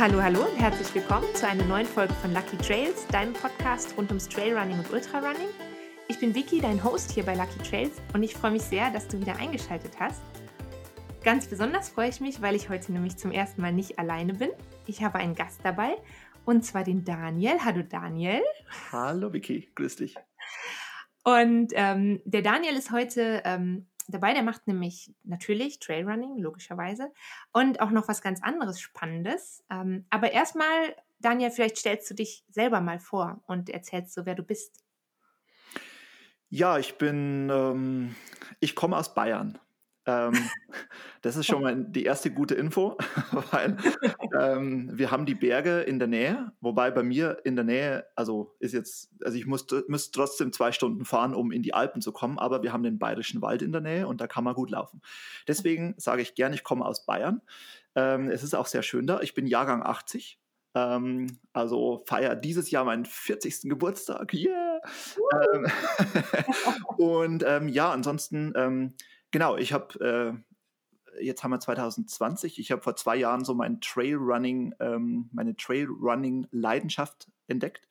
Hallo, hallo und herzlich willkommen zu einer neuen Folge von Lucky Trails, deinem Podcast rund ums Trailrunning und Ultrarunning. Ich bin Vicky, dein Host hier bei Lucky Trails und ich freue mich sehr, dass du wieder eingeschaltet hast. Ganz besonders freue ich mich, weil ich heute nämlich zum ersten Mal nicht alleine bin. Ich habe einen Gast dabei und zwar den Daniel. Hallo Daniel. Hallo Vicky, grüß dich. Und ähm, der Daniel ist heute ähm, dabei. Der macht nämlich natürlich Trailrunning, logischerweise, und auch noch was ganz anderes Spannendes. Ähm, aber erstmal, Daniel, vielleicht stellst du dich selber mal vor und erzählst so, wer du bist. Ja, ich bin, ähm, ich komme aus Bayern. Ähm, das ist schon mal die erste gute Info, weil ähm, wir haben die Berge in der Nähe, wobei bei mir in der Nähe, also ist jetzt, also ich muss, muss trotzdem zwei Stunden fahren, um in die Alpen zu kommen, aber wir haben den Bayerischen Wald in der Nähe und da kann man gut laufen. Deswegen sage ich gerne, ich komme aus Bayern. Ähm, es ist auch sehr schön da. Ich bin Jahrgang 80. Ähm, also feiere dieses Jahr meinen 40. Geburtstag. Yeah! Ähm, und ähm, ja, ansonsten ähm, Genau, ich habe, äh, jetzt haben wir 2020, ich habe vor zwei Jahren so mein Trailrunning, ähm, meine Trailrunning-Leidenschaft entdeckt.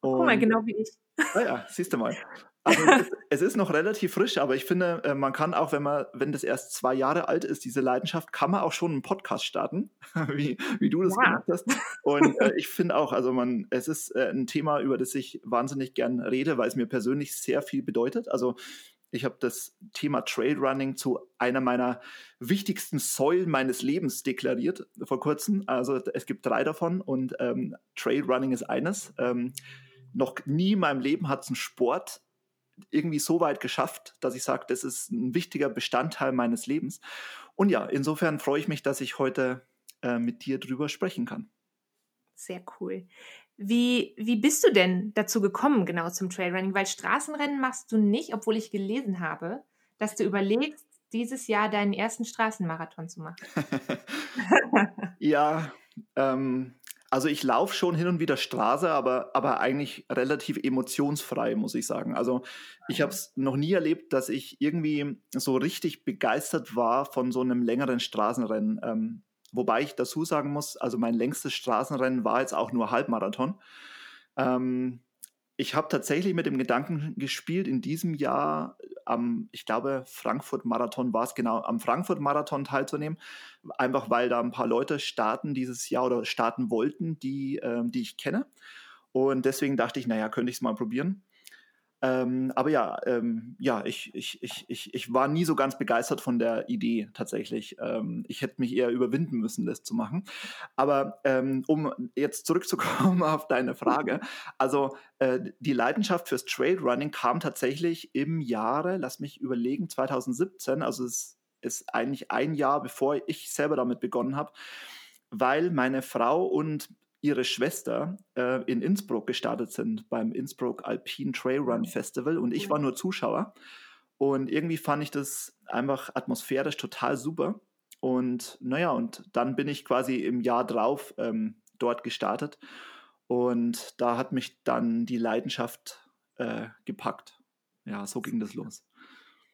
Und, Guck mal, genau wie ich. Ah ja, siehst du mal. Also es, ist, es, ist, noch relativ frisch, aber ich finde, äh, man kann auch, wenn man, wenn das erst zwei Jahre alt ist, diese Leidenschaft, kann man auch schon einen Podcast starten, wie, wie du das ja. gemacht hast. Und äh, ich finde auch, also man, es ist äh, ein Thema, über das ich wahnsinnig gern rede, weil es mir persönlich sehr viel bedeutet. Also ich habe das Thema Trailrunning zu einer meiner wichtigsten Säulen meines Lebens deklariert vor kurzem. Also es gibt drei davon und ähm, Trailrunning ist eines. Ähm, noch nie in meinem Leben hat es ein Sport irgendwie so weit geschafft, dass ich sage, das ist ein wichtiger Bestandteil meines Lebens. Und ja, insofern freue ich mich, dass ich heute äh, mit dir drüber sprechen kann. Sehr cool. Wie, wie bist du denn dazu gekommen, genau zum Trailrunning? Weil Straßenrennen machst du nicht, obwohl ich gelesen habe, dass du überlegst, dieses Jahr deinen ersten Straßenmarathon zu machen. ja, ähm, also ich laufe schon hin und wieder Straße, aber, aber eigentlich relativ emotionsfrei, muss ich sagen. Also ich habe es noch nie erlebt, dass ich irgendwie so richtig begeistert war von so einem längeren Straßenrennen. Ähm, Wobei ich dazu sagen muss, also mein längstes Straßenrennen war jetzt auch nur Halbmarathon. Ähm, ich habe tatsächlich mit dem Gedanken gespielt, in diesem Jahr am, ich glaube, Frankfurt-Marathon war es genau, am Frankfurt-Marathon teilzunehmen. Einfach weil da ein paar Leute starten dieses Jahr oder starten wollten, die, äh, die ich kenne. Und deswegen dachte ich, naja, könnte ich es mal probieren. Ähm, aber ja, ähm, ja, ich, ich, ich, ich, ich war nie so ganz begeistert von der Idee tatsächlich. Ähm, ich hätte mich eher überwinden müssen, das zu machen. Aber ähm, um jetzt zurückzukommen auf deine Frage, also äh, die Leidenschaft fürs Trailrunning kam tatsächlich im Jahre, lass mich überlegen, 2017, also es ist eigentlich ein Jahr, bevor ich selber damit begonnen habe, weil meine Frau und ihre Schwester äh, in Innsbruck gestartet sind beim Innsbruck Alpine Trail Run Festival und ich war nur Zuschauer. Und irgendwie fand ich das einfach atmosphärisch total super. Und naja, und dann bin ich quasi im Jahr drauf ähm, dort gestartet. Und da hat mich dann die Leidenschaft äh, gepackt. Ja, so ging das los.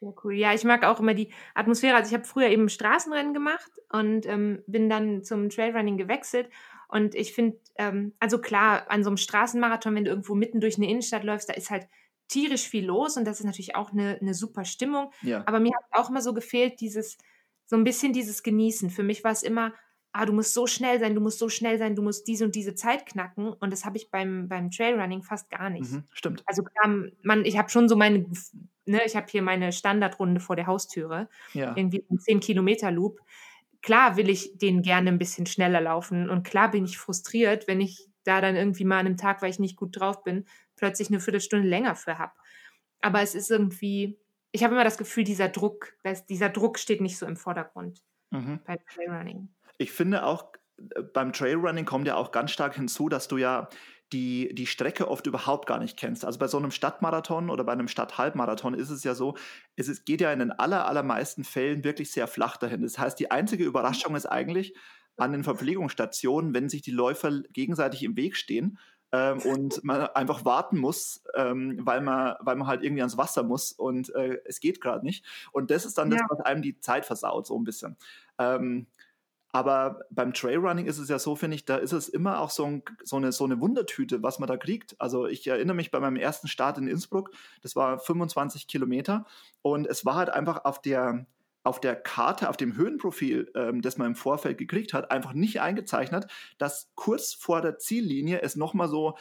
Sehr cool. Ja, ich mag auch immer die Atmosphäre. Also ich habe früher eben Straßenrennen gemacht und ähm, bin dann zum Trailrunning gewechselt. Und ich finde, ähm, also klar, an so einem Straßenmarathon, wenn du irgendwo mitten durch eine Innenstadt läufst, da ist halt tierisch viel los und das ist natürlich auch eine, eine super Stimmung. Ja. Aber mir hat auch immer so gefehlt, dieses, so ein bisschen dieses Genießen. Für mich war es immer, ah, du musst so schnell sein, du musst so schnell sein, du musst diese und diese Zeit knacken. Und das habe ich beim, beim Trailrunning fast gar nicht. Mhm, stimmt. Also klar, man, ich habe schon so meine, ne, ich habe hier meine Standardrunde vor der Haustüre. Ja. Irgendwie ein 10-Kilometer-Loop klar will ich den gerne ein bisschen schneller laufen und klar bin ich frustriert, wenn ich da dann irgendwie mal an einem Tag, weil ich nicht gut drauf bin, plötzlich eine Viertelstunde länger für habe. Aber es ist irgendwie, ich habe immer das Gefühl, dieser Druck, dass dieser Druck steht nicht so im Vordergrund mhm. beim Trailrunning. Ich finde auch, äh, beim Trailrunning kommt ja auch ganz stark hinzu, dass du ja die die Strecke oft überhaupt gar nicht kennst. Also bei so einem Stadtmarathon oder bei einem Stadthalbmarathon ist es ja so, es ist, geht ja in den aller, allermeisten Fällen wirklich sehr flach dahin. Das heißt, die einzige Überraschung ist eigentlich an den Verpflegungsstationen, wenn sich die Läufer gegenseitig im Weg stehen ähm, und man einfach warten muss, ähm, weil, man, weil man halt irgendwie ans Wasser muss und äh, es geht gerade nicht. Und das ist dann ja. das, was einem die Zeit versaut, so ein bisschen. Ähm, Aber beim Trailrunning ist es ja so, finde ich, da ist es immer auch so, ein, so, eine, so eine Wundertüte, was man da kriegt. Also ich erinnere mich bei meinem ersten Start in Innsbruck, das war 25 Kilometer und es war halt einfach auf der, auf der Karte, auf dem Höhenprofil, ähm, das man im Vorfeld gekriegt hat, einfach nicht eingezeichnet, dass kurz vor der Ziellinie es nochmal so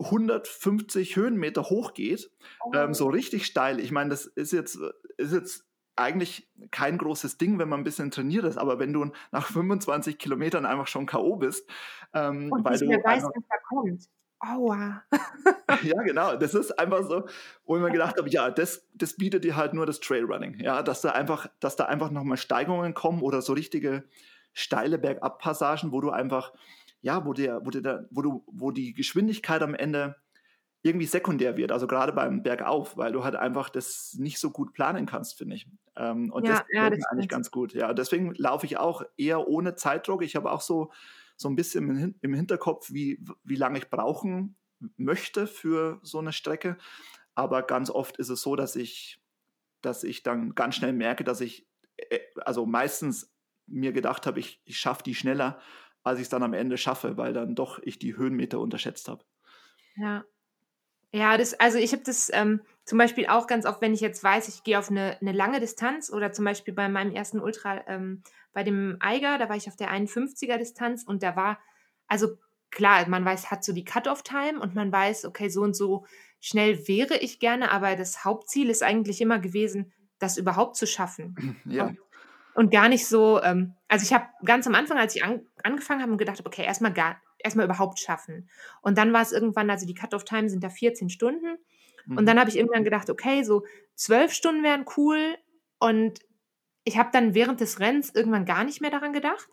150 Höhenmeter hoch geht, oh. ähm, so richtig steil. Ich meine, das ist jetzt, ist jetzt eigentlich kein großes Ding, wenn man ein bisschen trainiert ist, aber wenn du nach 25 Kilometern einfach schon K.O. bist, ähm, Und weil du weißt, was da kommt. Aua. ja, genau. Das ist einfach so, wo ich mir gedacht habe, ja, das, das bietet dir halt nur das Trailrunning. Ja, dass da einfach, dass da einfach nochmal Steigungen kommen oder so richtige steile Bergabpassagen, wo du einfach, ja, wo der, wo der, wo du, wo die Geschwindigkeit am Ende irgendwie sekundär wird, also gerade beim Bergauf, weil du halt einfach das nicht so gut planen kannst, finde ich. Ähm, und ja, das ja, das eigentlich ganz gut. Ja, deswegen laufe ich auch eher ohne Zeitdruck. Ich habe auch so, so ein bisschen im Hinterkopf, wie, wie lange ich brauchen möchte für so eine Strecke. Aber ganz oft ist es so, dass ich, dass ich dann ganz schnell merke, dass ich, äh, also meistens mir gedacht habe, ich, ich schaffe die schneller, als ich es dann am Ende schaffe, weil dann doch ich die Höhenmeter unterschätzt habe. Ja, ja, das, also ich habe das ähm, zum Beispiel auch ganz oft, wenn ich jetzt weiß, ich gehe auf eine, eine lange Distanz oder zum Beispiel bei meinem ersten Ultra ähm, bei dem Eiger, da war ich auf der 51er Distanz und da war, also klar, man weiß, hat so die Cut-off-Time und man weiß, okay, so und so schnell wäre ich gerne, aber das Hauptziel ist eigentlich immer gewesen, das überhaupt zu schaffen. Ja. Und, und gar nicht so, ähm, also ich habe ganz am Anfang, als ich an, angefangen habe, gedacht, okay, erstmal gar, erstmal überhaupt schaffen. Und dann war es irgendwann, also die Cut-off-Time sind da 14 Stunden. Mhm. Und dann habe ich irgendwann gedacht, okay, so zwölf Stunden wären cool. Und ich habe dann während des Rennens irgendwann gar nicht mehr daran gedacht.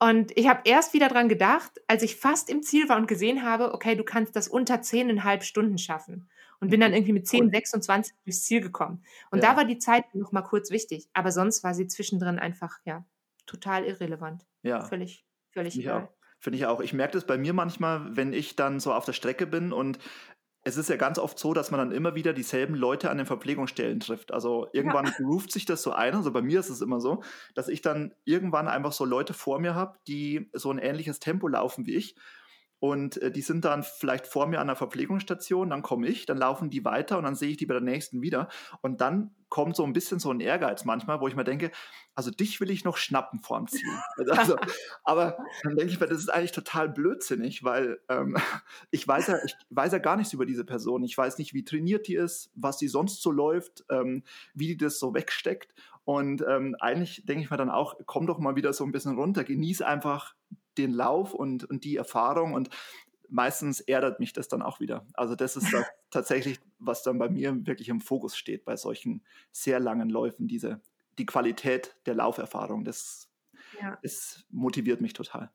Und ich habe erst wieder daran gedacht, als ich fast im Ziel war und gesehen habe, okay, du kannst das unter 10,5 Stunden schaffen. Und bin dann irgendwie mit 10, 26 durchs Ziel gekommen. Und ja. da war die Zeit noch mal kurz wichtig. Aber sonst war sie zwischendrin einfach, ja, total irrelevant. Ja. Völlig, völlig egal. Finde ich auch. Ich merke das bei mir manchmal, wenn ich dann so auf der Strecke bin und es ist ja ganz oft so, dass man dann immer wieder dieselben Leute an den Verpflegungsstellen trifft. Also irgendwann ja. ruft sich das so ein. Also bei mir ist es immer so, dass ich dann irgendwann einfach so Leute vor mir habe, die so ein ähnliches Tempo laufen wie ich. Und äh, die sind dann vielleicht vor mir an der Verpflegungsstation, dann komme ich, dann laufen die weiter und dann sehe ich die bei der nächsten wieder. Und dann kommt so ein bisschen so ein Ehrgeiz manchmal, wo ich mir denke, also dich will ich noch schnappen vorm Ziel. Also, aber dann denke ich mir, das ist eigentlich total blödsinnig, weil ähm, ich, weiß ja, ich weiß ja gar nichts über diese Person. Ich weiß nicht, wie trainiert die ist, was sie sonst so läuft, ähm, wie die das so wegsteckt. Und ähm, eigentlich denke ich mir dann auch, komm doch mal wieder so ein bisschen runter, genieß einfach den Lauf und, und die Erfahrung und meistens ärgert mich das dann auch wieder. Also das ist das tatsächlich, was dann bei mir wirklich im Fokus steht bei solchen sehr langen Läufen, diese, die Qualität der Lauferfahrung, das, ja. das motiviert mich total.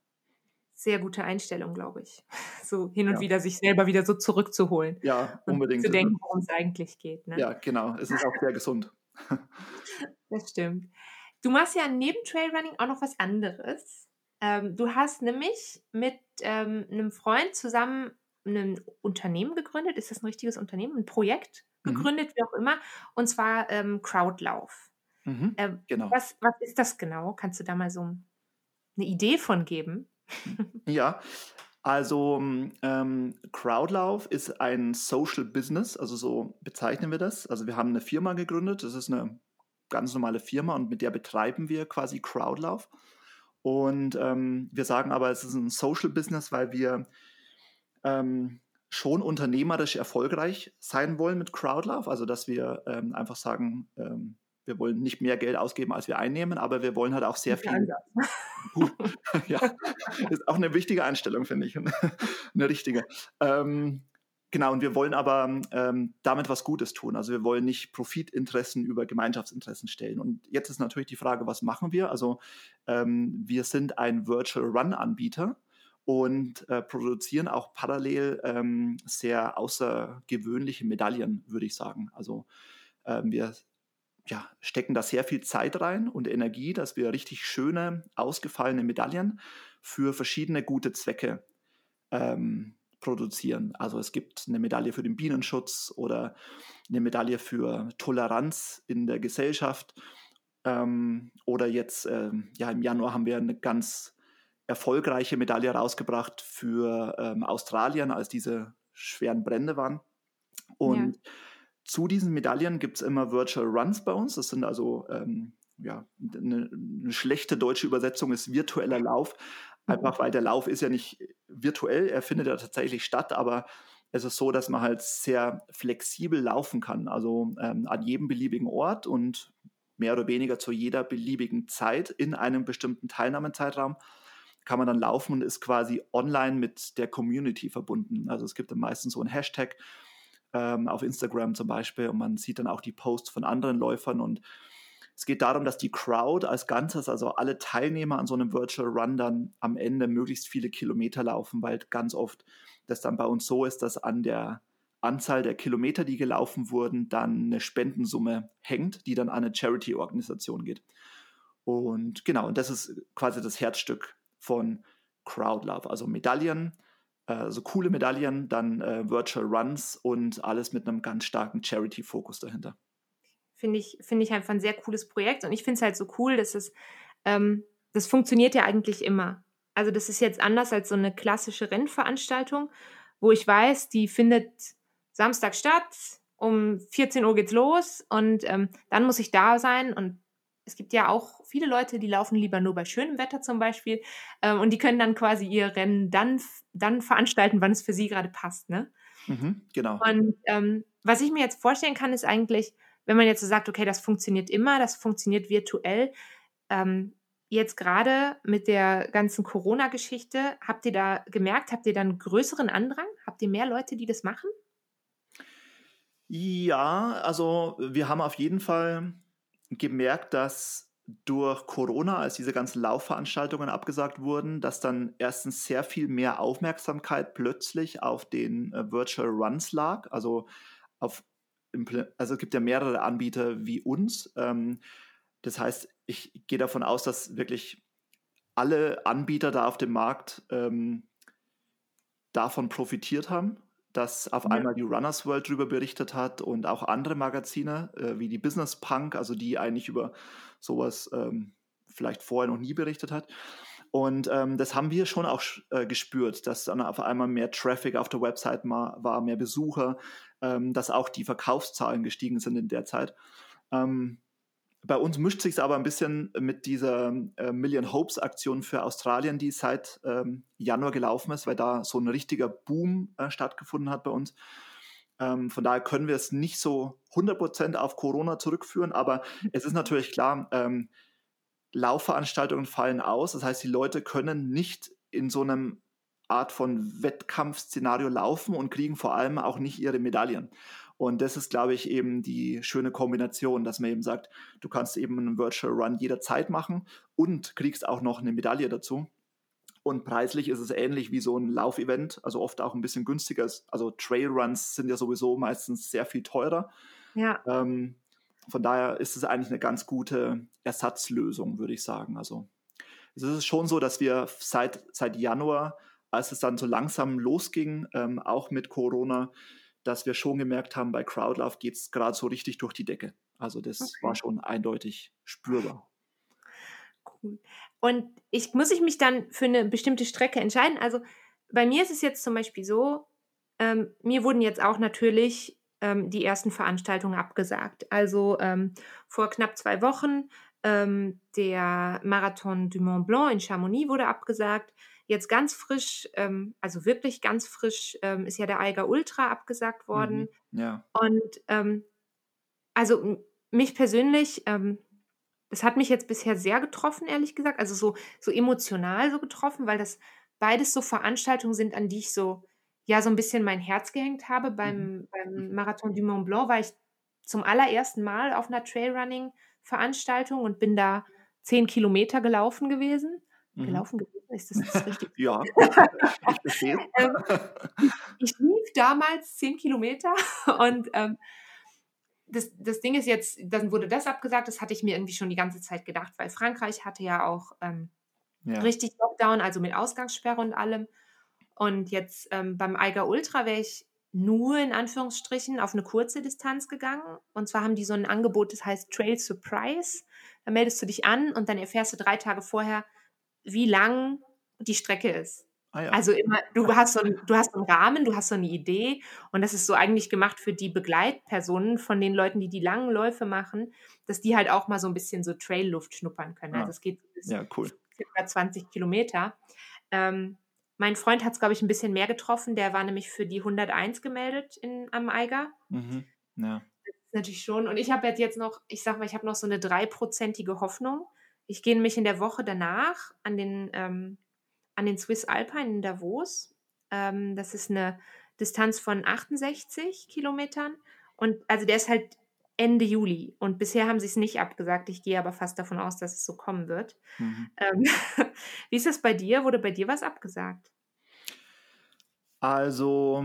Sehr gute Einstellung, glaube ich. So hin und ja. wieder sich selber wieder so zurückzuholen. Ja, unbedingt. Und zu denken, worum es eigentlich geht. Ne? Ja, genau. Es ist auch sehr gesund. Das stimmt. Du machst ja neben Trailrunning auch noch was anderes. Ähm, du hast nämlich mit ähm, einem Freund zusammen ein Unternehmen gegründet. Ist das ein richtiges Unternehmen? Ein Projekt mhm. gegründet, mhm. wie auch immer. Und zwar ähm, Crowdlauf. Mhm, ähm, genau. Was, was ist das genau? Kannst du da mal so eine Idee von geben? Ja, also ähm, Crowdlauf ist ein Social Business, also so bezeichnen wir das. Also wir haben eine Firma gegründet, das ist eine ganz normale Firma und mit der betreiben wir quasi Crowdlauf. Und ähm, wir sagen aber, es ist ein Social Business, weil wir ähm, schon unternehmerisch erfolgreich sein wollen mit Crowdlove. Also, dass wir ähm, einfach sagen, ähm, wir wollen nicht mehr Geld ausgeben, als wir einnehmen, aber wir wollen halt auch sehr viel. ja, ist auch eine wichtige Einstellung, finde ich. eine richtige. Ähm, Genau, und wir wollen aber ähm, damit was Gutes tun. Also wir wollen nicht Profitinteressen über Gemeinschaftsinteressen stellen. Und jetzt ist natürlich die Frage, was machen wir? Also ähm, wir sind ein Virtual Run-Anbieter und äh, produzieren auch parallel ähm, sehr außergewöhnliche Medaillen, würde ich sagen. Also ähm, wir ja, stecken da sehr viel Zeit rein und Energie, dass wir richtig schöne, ausgefallene Medaillen für verschiedene gute Zwecke ähm, produzieren. Also es gibt eine Medaille für den Bienenschutz oder eine Medaille für Toleranz in der Gesellschaft Ähm, oder jetzt, ähm, ja, im Januar haben wir eine ganz erfolgreiche Medaille rausgebracht für ähm, Australien, als diese schweren Brände waren. Und ja. zu diesen Medaillen gibt es immer Virtual Runs bei uns. Das sind also, ähm, ja, eine, eine, schlechte deutsche Übersetzung ist virtueller Lauf. Einfach weil der Lauf ist ja nicht virtuell, er findet ja tatsächlich statt, aber es ist so, dass man halt sehr flexibel laufen kann, also ähm, an jedem beliebigen Ort und mehr oder weniger zu jeder beliebigen Zeit in einem bestimmten Teilnahmezeitraum kann man dann laufen und ist quasi online mit der Community verbunden. Also es gibt dann meistens so einen Hashtag ähm, auf Instagram zum Beispiel und man sieht dann auch die Posts von anderen Läufern und es geht darum, dass die Crowd als Ganzes, also alle Teilnehmer an so einem Virtual Run dann am Ende möglichst viele Kilometer laufen, weil ganz oft das dann bei uns so ist, dass an der Anzahl der Kilometer, die gelaufen wurden, dann eine Spendensumme hängt, die dann an eine Charity-Organisation geht. Und genau, und das ist quasi das Herzstück von Crowdlove, also Medaillen, also coole Medaillen, dann äh, Virtual Runs und alles mit einem ganz starken Charity-Fokus dahinter finde ich, finde ich einfach ein sehr cooles Projekt. Und ich finde es halt so cool, dass es, ähm, das funktioniert ja eigentlich immer. Also das ist jetzt anders als so eine klassische Rennveranstaltung, wo ich weiß, die findet Samstag statt, um 14 Uhr geht's los und ähm, dann muss ich da sein und es gibt ja auch viele Leute, die laufen lieber nur bei schönem Wetter zum Beispiel ähm, und die können dann quasi ihr Rennen dann, dann veranstalten, wann es für sie gerade passt. Ne? Mhm, genau. Und ähm, was ich mir jetzt vorstellen kann, ist eigentlich, wenn man jetzt so sagt, okay, das funktioniert immer, das funktioniert virtuell, ähm, jetzt gerade mit der ganzen Corona-Geschichte, habt ihr da gemerkt, habt ihr da einen größeren Andrang? Habt ihr mehr Leute, die das machen? Ja, also wir haben auf jeden Fall gemerkt, dass durch Corona, als diese ganzen Laufveranstaltungen abgesagt wurden, dass dann erstens sehr viel mehr Aufmerksamkeit plötzlich auf den äh, Virtual Runs lag, also auf also es gibt ja mehrere Anbieter wie uns. Ähm, das heißt, ich gehe davon aus, dass wirklich alle Anbieter da auf dem Markt ähm, davon profitiert haben, dass auf ja. einmal die Runners World darüber berichtet hat und auch andere Magazine äh, wie die Business Punk, also die eigentlich über sowas ähm, vielleicht vorher noch nie berichtet hat. Und ähm, das haben wir schon auch äh, gespürt, dass dann auf einmal mehr Traffic auf der Website war, mehr Besucher, ähm, dass auch die Verkaufszahlen gestiegen sind in der Zeit. Ähm, bei uns mischt sich es aber ein bisschen mit dieser äh, Million Hopes Aktion für Australien, die seit ähm, Januar gelaufen ist, weil da so ein richtiger Boom äh, stattgefunden hat bei uns. Ähm, von daher können wir es nicht so 100% auf Corona zurückführen, aber es ist natürlich klar, ähm, Laufveranstaltungen fallen aus. Das heißt, die Leute können nicht in so einem Art von Wettkampfszenario laufen und kriegen vor allem auch nicht ihre Medaillen. Und das ist, glaube ich, eben die schöne Kombination, dass man eben sagt, du kannst eben einen Virtual Run jederzeit machen und kriegst auch noch eine Medaille dazu. Und preislich ist es ähnlich wie so ein Laufevent, also oft auch ein bisschen günstiger. Also Trailruns sind ja sowieso meistens sehr viel teurer. Ja. Ähm, von daher ist es eigentlich eine ganz gute Ersatzlösung, würde ich sagen. Also es ist schon so, dass wir seit, seit Januar als es dann so langsam losging, ähm, auch mit Corona, dass wir schon gemerkt haben, bei Crowdlove geht es gerade so richtig durch die Decke. Also das okay. war schon eindeutig spürbar. Cool. Und ich muss ich mich dann für eine bestimmte Strecke entscheiden. Also bei mir ist es jetzt zum Beispiel so, ähm, mir wurden jetzt auch natürlich ähm, die ersten Veranstaltungen abgesagt. Also ähm, vor knapp zwei Wochen ähm, der Marathon du Mont Blanc in Chamonix wurde abgesagt. Jetzt ganz frisch, ähm, also wirklich ganz frisch, ähm, ist ja der Eiger Ultra abgesagt worden. Mhm, ja. Und ähm, also mich persönlich, ähm, das hat mich jetzt bisher sehr getroffen, ehrlich gesagt. Also so, so emotional so getroffen, weil das beides so Veranstaltungen sind, an die ich so, ja, so ein bisschen mein Herz gehängt habe. Beim, mhm. beim Marathon du Mont Blanc war ich zum allerersten Mal auf einer Trailrunning-Veranstaltung und bin da zehn Kilometer gelaufen gewesen. Mhm. Gelaufen gewesen ist das, das richtig? ja, ich verstehe. ähm, ich, lief damals zehn Kilometer und ähm, das, das Ding ist jetzt, dann wurde das abgesagt, das hatte ich mir irgendwie schon die ganze Zeit gedacht, weil Frankreich hatte ja auch ähm, ja. richtig Lockdown, also mit Ausgangssperre und allem. Und jetzt ähm, beim Eiger Ultra wäre ich nur in Anführungsstrichen auf eine kurze Distanz gegangen. Und zwar haben die so ein Angebot, das heißt Trail Surprise. dann meldest du dich an und dann erfährst du drei Tage vorher, wie lang die Strecke ist. Ah, ja. Also immer, du hast so ein, du hast einen Rahmen, du hast so eine Idee und das ist so eigentlich gemacht für die Begleitpersonen von den Leuten, die die langen Läufe machen, dass die halt auch mal so ein bisschen so Trailluft schnuppern können. Ah. Also es geht ja, cool. circa 20 Kilometer. Ähm, mein Freund hat es, glaube ich, ein bisschen mehr getroffen. Der war nämlich für die 101 gemeldet in, am Eiger. Mhm. Ja. Das ist natürlich schon. Und ich habe jetzt noch, ich sag mal, ich habe noch so eine dreiprozentige Hoffnung. Ich gehe nämlich in der Woche danach an den ähm, an den Swiss Alpine in Davos. Ähm, das ist eine Distanz von 68 Kilometern. Und also der ist halt Ende Juli. Und bisher haben sie es nicht abgesagt. Ich gehe aber fast davon aus, dass es so kommen wird. Mhm. Ähm, wie ist das bei dir? Wurde bei dir was abgesagt? Also,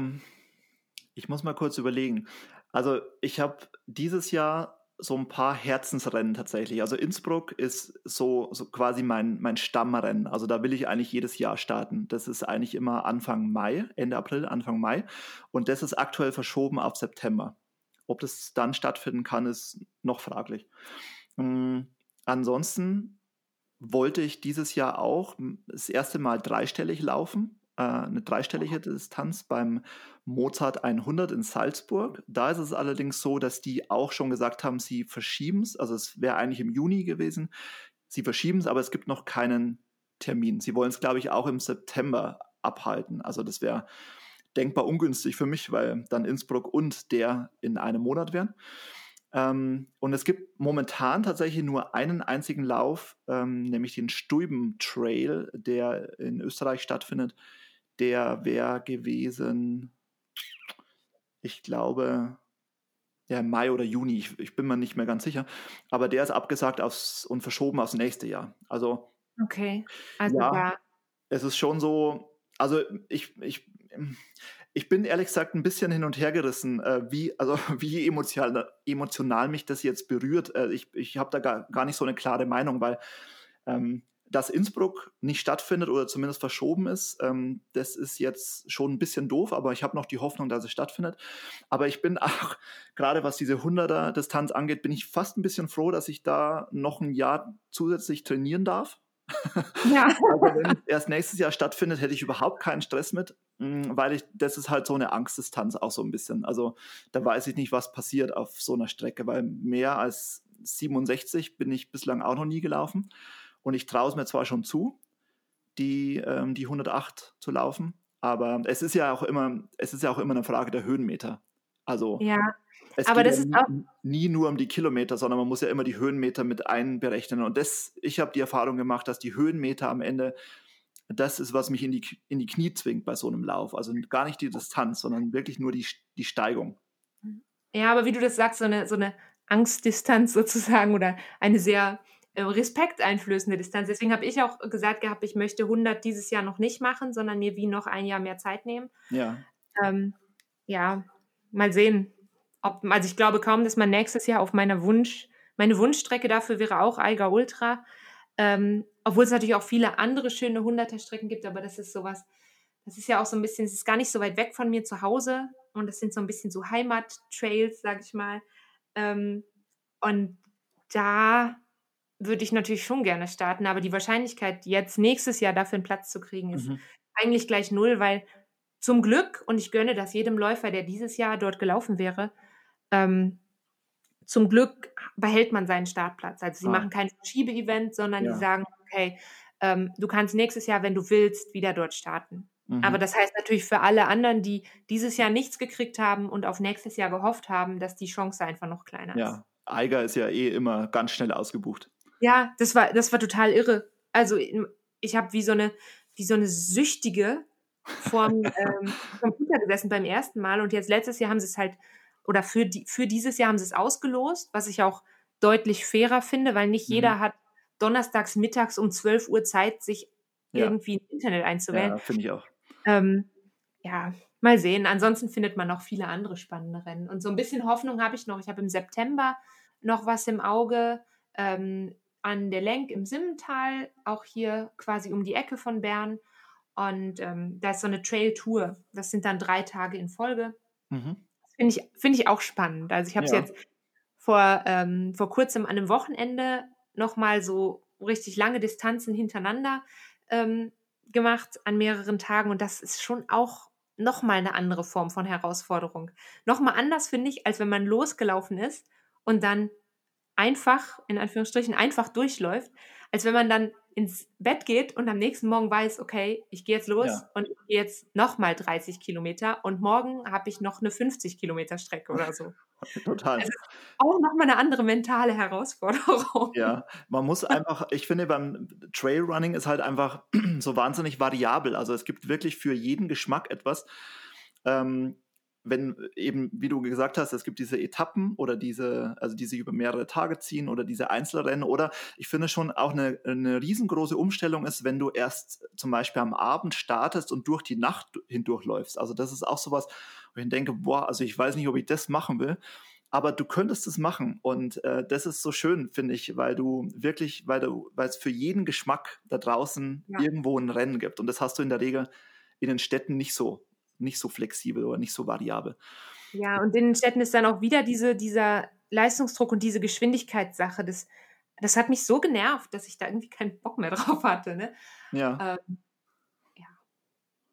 ich muss mal kurz überlegen. Also, ich habe dieses Jahr so ein paar Herzensrennen tatsächlich. Also Innsbruck ist so, so quasi mein, mein Stammrennen. Also da will ich eigentlich jedes Jahr starten. Das ist eigentlich immer Anfang Mai, Ende April, Anfang Mai. Und das ist aktuell verschoben auf September. Ob das dann stattfinden kann, ist noch fraglich. Ähm, ansonsten wollte ich dieses Jahr auch das erste Mal dreistellig laufen äh, eine dreistellige Distanz beim Mozart 100 in Salzburg. Da ist es allerdings so, dass die auch schon gesagt haben, sie verschieben es. Also es wäre eigentlich im Juni gewesen. Sie verschieben es, aber es gibt noch keinen Termin. Sie wollen es, glaube ich, auch im September abhalten. Also das wäre denkbar ungünstig für mich, weil dann Innsbruck und der in einem Monat wären. Ähm, und es gibt momentan tatsächlich nur einen einzigen Lauf, ähm, nämlich den Stuiben Trail, der in Österreich stattfindet der wäre gewesen, ich glaube, ja, Mai oder Juni, ich, ich, bin mir nicht mehr ganz sicher. Aber der ist abgesagt aufs, und verschoben aufs nächste Jahr. Also. Okay. Also ja, da. Es ist schon so, also ich, ich, ich bin ehrlich gesagt ein bisschen hin und her gerissen, äh, wie, also wie emotional, emotional mich das jetzt berührt. Äh, ich ich habe da gar, gar nicht so eine klare Meinung, weil ähm, dass Innsbruck nicht stattfindet oder zumindest verschoben ist, ähm, das ist jetzt schon ein bisschen doof, aber ich habe noch die Hoffnung, dass es stattfindet. Aber ich bin auch, gerade was diese 100er Distanz angeht, bin ich fast ein bisschen froh, dass ich da noch ein Jahr zusätzlich trainieren darf. Ja. also wenn es erst nächstes Jahr stattfindet, hätte ich überhaupt keinen Stress mit, weil ich, das ist halt so eine Angstdistanz auch so ein bisschen. Also da weiß ich nicht, was passiert auf so einer Strecke, weil mehr als 67 bin ich bislang auch noch nie gelaufen. Und ich traue es mir zwar schon zu, die, ähm, die 108 zu laufen, aber es ist ja auch immer, es ist ja auch immer eine Frage der Höhenmeter. Also ja, es aber geht das ja ist nie, nie nur um die Kilometer, sondern man muss ja immer die Höhenmeter mit einberechnen. Und das, ich habe die Erfahrung gemacht, dass die Höhenmeter am Ende das ist, was mich in die, in die Knie zwingt bei so einem Lauf. Also gar nicht die Distanz, sondern wirklich nur die, die Steigung. Ja, aber wie du das sagst, so eine, so eine Angstdistanz sozusagen oder eine sehr äh, Respekt einflößende Distanz. Deswegen habe ich auch gesagt gehabt, ich möchte 100 dieses Jahr noch nicht machen, sondern mir wie noch ein Jahr mehr Zeit nehmen. Ja. Ähm, ja, mal sehen. Ob, also ich glaube kaum, dass man nächstes Jahr auf meiner Wunsch, meine Wunschstrecke dafür wäre auch Eiger Ultra. Ähm, obwohl es natürlich auch viele andere schöne 100er Strecken gibt, aber das ist sowas, das ist ja auch so ein bisschen, es ist gar nicht so weit weg von mir zu Hause und das sind so ein bisschen so Heimat-Trails, sag ich mal. Ähm, und da würde ich natürlich schon gerne starten, aber die Wahrscheinlichkeit, jetzt nächstes Jahr dafür einen Platz zu kriegen, ist mhm. eigentlich gleich null, weil zum Glück, und ich gönne das jedem Läufer, der dieses Jahr dort gelaufen wäre, ähm, zum Glück behält man seinen Startplatz. Also sie ah. machen kein Verschiebe-Event, sondern ja. die sagen, okay, ähm, du kannst nächstes Jahr, wenn du willst, wieder dort starten. Mhm. Aber das heißt natürlich für alle anderen, die dieses Jahr nichts gekriegt haben und auf nächstes Jahr gehofft haben, dass die Chance einfach noch kleiner ja. ist. Eiger ist ja eh immer ganz schnell ausgebucht. Ja, das war, das war total irre. Also ich habe wie so eine, wie so eine Süchtige vorm ähm, Computer gesessen beim ersten Mal und jetzt letztes Jahr haben sie es halt, oder für, die, für dieses Jahr haben sie es ausgelost, was ich auch deutlich fairer finde, weil nicht mhm. jeder hat donnerstags mittags um 12 Uhr Zeit, sich ja. irgendwie im Internet einzuwählen. Ja, finde ich auch. Ähm, ja, mal sehen. Ansonsten findet man noch viele andere spannende Rennen. Und so ein bisschen Hoffnung habe ich noch. Ich habe im September noch was im Auge. Ähm, an der Lenk im Simmental, auch hier quasi um die Ecke von Bern. Und ähm, da ist so eine Trail-Tour. Das sind dann drei Tage in Folge. Mhm. Finde ich, find ich auch spannend. Also ich habe es ja. jetzt vor, ähm, vor kurzem an einem Wochenende nochmal so richtig lange Distanzen hintereinander ähm, gemacht an mehreren Tagen und das ist schon auch nochmal eine andere Form von Herausforderung. Nochmal anders finde ich, als wenn man losgelaufen ist und dann einfach, in Anführungsstrichen, einfach durchläuft, als wenn man dann ins Bett geht und am nächsten Morgen weiß, okay, ich gehe jetzt los ja. und ich gehe jetzt nochmal 30 Kilometer und morgen habe ich noch eine 50 Kilometer Strecke oder so. Total. Also auch nochmal eine andere mentale Herausforderung. Ja, man muss einfach, ich finde, beim Trailrunning ist halt einfach so wahnsinnig variabel. Also es gibt wirklich für jeden Geschmack etwas. Ähm, wenn eben, wie du gesagt hast, es gibt diese Etappen oder diese, also die sich über mehrere Tage ziehen oder diese Einzelrennen oder ich finde schon auch eine, eine riesengroße Umstellung ist, wenn du erst zum Beispiel am Abend startest und durch die Nacht hindurchläufst. Also das ist auch sowas, wo ich denke, boah, also ich weiß nicht, ob ich das machen will, aber du könntest es machen und äh, das ist so schön, finde ich, weil du wirklich, weil du, weil es für jeden Geschmack da draußen ja. irgendwo ein Rennen gibt und das hast du in der Regel in den Städten nicht so nicht so flexibel oder nicht so variabel. Ja, und in den Städten ist dann auch wieder diese, dieser Leistungsdruck und diese Geschwindigkeitssache. Das, das hat mich so genervt, dass ich da irgendwie keinen Bock mehr drauf hatte. Ne? Ja. Ähm, ja,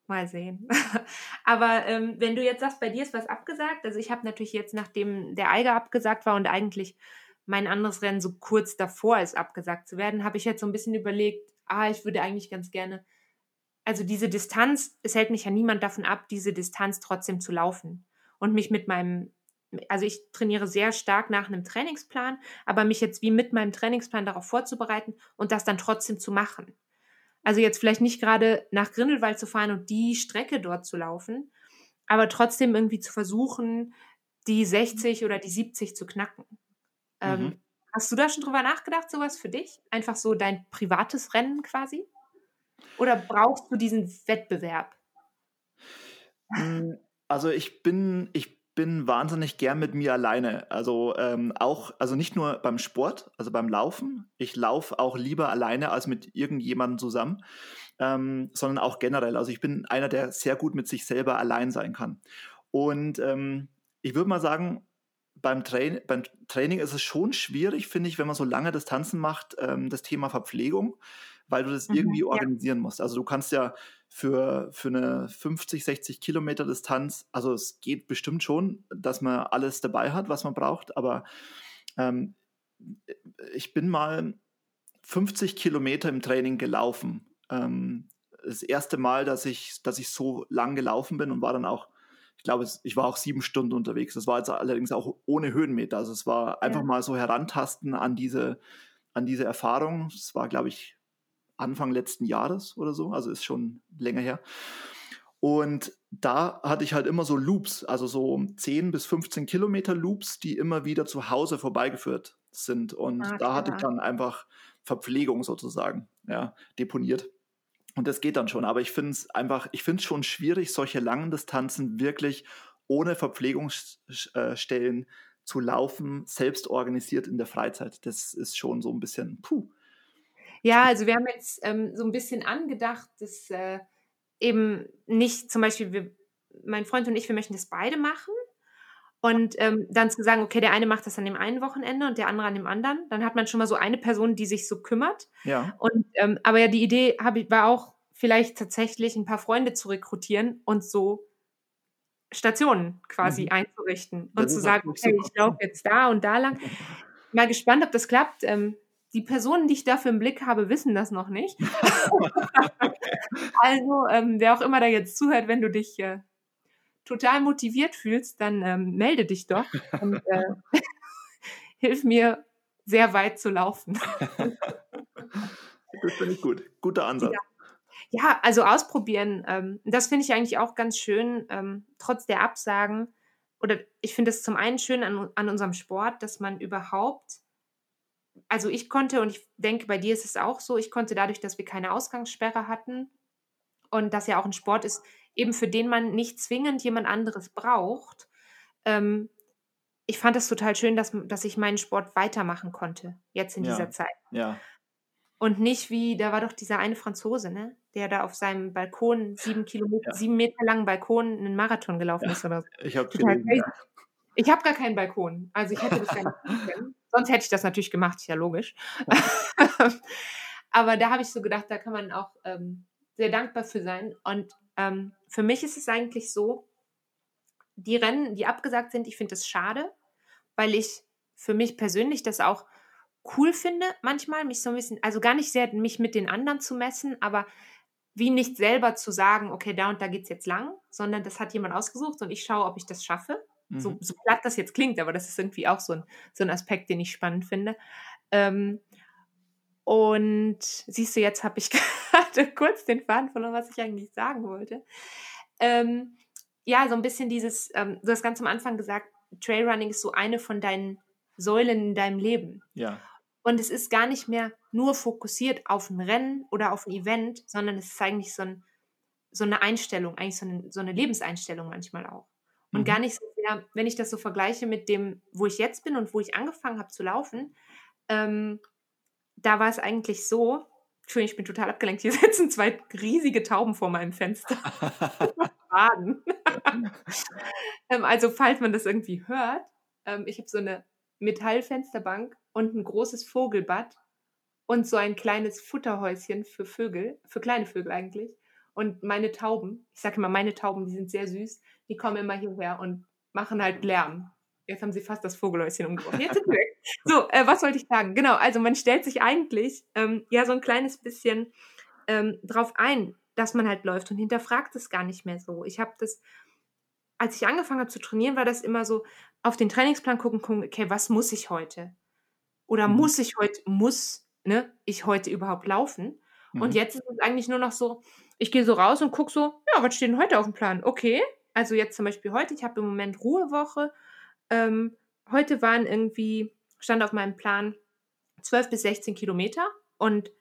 mal sehen. Aber ähm, wenn du jetzt sagst, bei dir ist was abgesagt, also ich habe natürlich jetzt, nachdem der Eiger abgesagt war und eigentlich mein anderes Rennen so kurz davor ist, abgesagt zu werden, habe ich jetzt so ein bisschen überlegt, ah, ich würde eigentlich ganz gerne also diese Distanz, es hält mich ja niemand davon ab, diese Distanz trotzdem zu laufen und mich mit meinem, also ich trainiere sehr stark nach einem Trainingsplan, aber mich jetzt wie mit meinem Trainingsplan darauf vorzubereiten und das dann trotzdem zu machen. Also jetzt vielleicht nicht gerade nach Grindelwald zu fahren und die Strecke dort zu laufen, aber trotzdem irgendwie zu versuchen, die 60 oder die 70 zu knacken. Ähm, mhm. hast du da schon drüber nachgedacht, sowas für dich? Einfach so dein privates Rennen quasi? Oder brauchst du diesen Wettbewerb? Hm, also ich bin, ich bin wahnsinnig gern mit mir alleine. Also ähm, auch, also nicht nur beim Sport, also beim Laufen. Ich laufe auch lieber alleine als mit irgendjemandem zusammen, ähm, sondern auch generell. Also ich bin einer, der sehr gut mit sich selber allein sein kann. Und ähm, ich würde mal sagen, beim, Train beim Training ist es schon schwierig, finde ich, wenn man so lange Distanzen macht, ähm, das Thema Verpflegung weil du das mhm, irgendwie organisieren ja. musst. Also du kannst ja für, für eine 50, 60 Kilometer Distanz, also es geht bestimmt schon, dass man alles dabei hat, was man braucht, aber ähm, ich bin mal 50 Kilometer im Training gelaufen. Ähm, das erste Mal, dass ich, dass ich so lang gelaufen bin und war dann auch, ich glaube, ich war auch sieben Stunden unterwegs. Das war jetzt allerdings auch ohne Höhenmeter. Also es war einfach ja. mal so herantasten an diese, an diese Erfahrung. Es war, glaube ich, Anfang letzten Jahres oder so, also ist schon länger her. Und da hatte ich halt immer so Loops, also so 10 bis 15 Kilometer Loops, die immer wieder zu Hause vorbeigeführt sind. Und ah, da hatte ich dann einfach Verpflegung sozusagen, ja, deponiert. Und das geht dann schon. Aber ich finde es einfach, ich finde es schon schwierig, solche langen Distanzen wirklich ohne Verpflegungsstellen zu laufen, selbst organisiert in der Freizeit. Das ist schon so ein bisschen, puh, ja, also wir haben jetzt ähm, so ein bisschen angedacht, dass äh, eben nicht zum Beispiel, wir, mein Freund und ich, wir möchten das beide machen. Und ähm, dann zu sagen, okay, der eine macht das an dem einen Wochenende und der andere an dem anderen. Dann hat man schon mal so eine Person, die sich so kümmert. Ja. Und ähm, aber ja, die Idee hab, war auch, vielleicht tatsächlich ein paar Freunde zu rekrutieren und so Stationen quasi mhm. einzurichten und das zu sagen, okay, ich laufe jetzt da und da lang. Mal gespannt, ob das klappt. Ähm, die Personen, die ich dafür im Blick habe, wissen das noch nicht. also, ähm, wer auch immer da jetzt zuhört, wenn du dich äh, total motiviert fühlst, dann ähm, melde dich doch und äh, hilf mir, sehr weit zu laufen. das finde ich gut. Guter Ansatz. Ja. Ja, also ausprobieren. Ähm, das finde ich eigentlich auch ganz schön, ähm, trotz der Absagen. Oder ich finde es zum einen schön an, an unserem Sport, dass man überhaupt also ich konnte, und ich denke, bei dir ist es auch so, ich konnte dadurch, dass wir keine Ausgangssperre hatten und das ja auch ein Sport ist, eben für den man nicht zwingend jemand anderes braucht, ähm, ich fand es total schön, dass, dass ich meinen Sport weitermachen konnte, jetzt in ja, dieser Zeit. Ja. Und nicht wie, da war doch dieser eine Franzose, ne? Der da auf seinem Balkon, sieben Kilometer, ja. sieben Meter langen Balkon einen Marathon gelaufen ist oder so. Ich habe Ich habe gar keinen Balkon. Also ich hätte das gar nicht können. Sonst hätte ich das natürlich gemacht, ja logisch. Aber da habe ich so gedacht, da kann man auch ähm, sehr dankbar für sein. Und ähm, für mich ist es eigentlich so, die Rennen, die abgesagt sind, ich finde das schade, weil ich für mich persönlich das auch cool finde, manchmal, mich so ein bisschen, also gar nicht sehr mich mit den anderen zu messen, aber wie nicht selber zu sagen, okay, da und da geht es jetzt lang, sondern das hat jemand ausgesucht und ich schaue, ob ich das schaffe. Mhm. So, so, platt das jetzt klingt, aber das ist irgendwie auch so ein, so ein Aspekt, den ich spannend finde. Ähm, und siehst du, jetzt habe ich gerade kurz den Faden verloren, was ich eigentlich sagen wollte. Ähm, ja, so ein bisschen dieses, ähm, du hast ganz am Anfang gesagt, Trailrunning ist so eine von deinen Säulen in deinem Leben. Ja. Und es ist gar nicht mehr nur fokussiert auf ein Rennen oder auf ein Event, sondern es ist eigentlich so, ein, so eine Einstellung, eigentlich so eine, so eine, Lebenseinstellung manchmal auch. Und mhm. gar nicht so sehr, wenn ich das so vergleiche mit dem, wo ich jetzt bin und wo ich angefangen habe zu laufen, ähm, da war es eigentlich so, Entschuldigung, ich bin total abgelenkt, hier sitzen zwei riesige Tauben vor meinem Fenster. Baden. ähm, also falls man das irgendwie hört, ähm, ich habe so eine Metallfensterbank und ein großes Vogelbad und so ein kleines Futterhäuschen für Vögel, für kleine Vögel eigentlich. Und meine Tauben, ich sage immer, meine Tauben, die sind sehr süß, die kommen immer hierher und machen halt Lärm. Jetzt haben sie fast das Vogelhäuschen umgeworfen. Jetzt sind sie weg. So, äh, was wollte ich sagen? Genau, also man stellt sich eigentlich ähm, ja so ein kleines bisschen ähm, drauf ein, dass man halt läuft und hinterfragt es gar nicht mehr so. Ich habe das, als ich angefangen habe zu trainieren, war das immer so, auf den Trainingsplan gucken, gucken, okay, was muss ich heute? Oder mhm. muss ich heute, muss ne, ich heute überhaupt laufen? Mhm. Und jetzt ist es eigentlich nur noch so, ich gehe so raus und gucke so, ja, was steht denn heute auf dem Plan? Okay, also jetzt zum Beispiel heute, ich habe im Moment Ruhewoche. Ähm, heute waren irgendwie, stand auf meinem Plan 12 bis 16 Kilometer und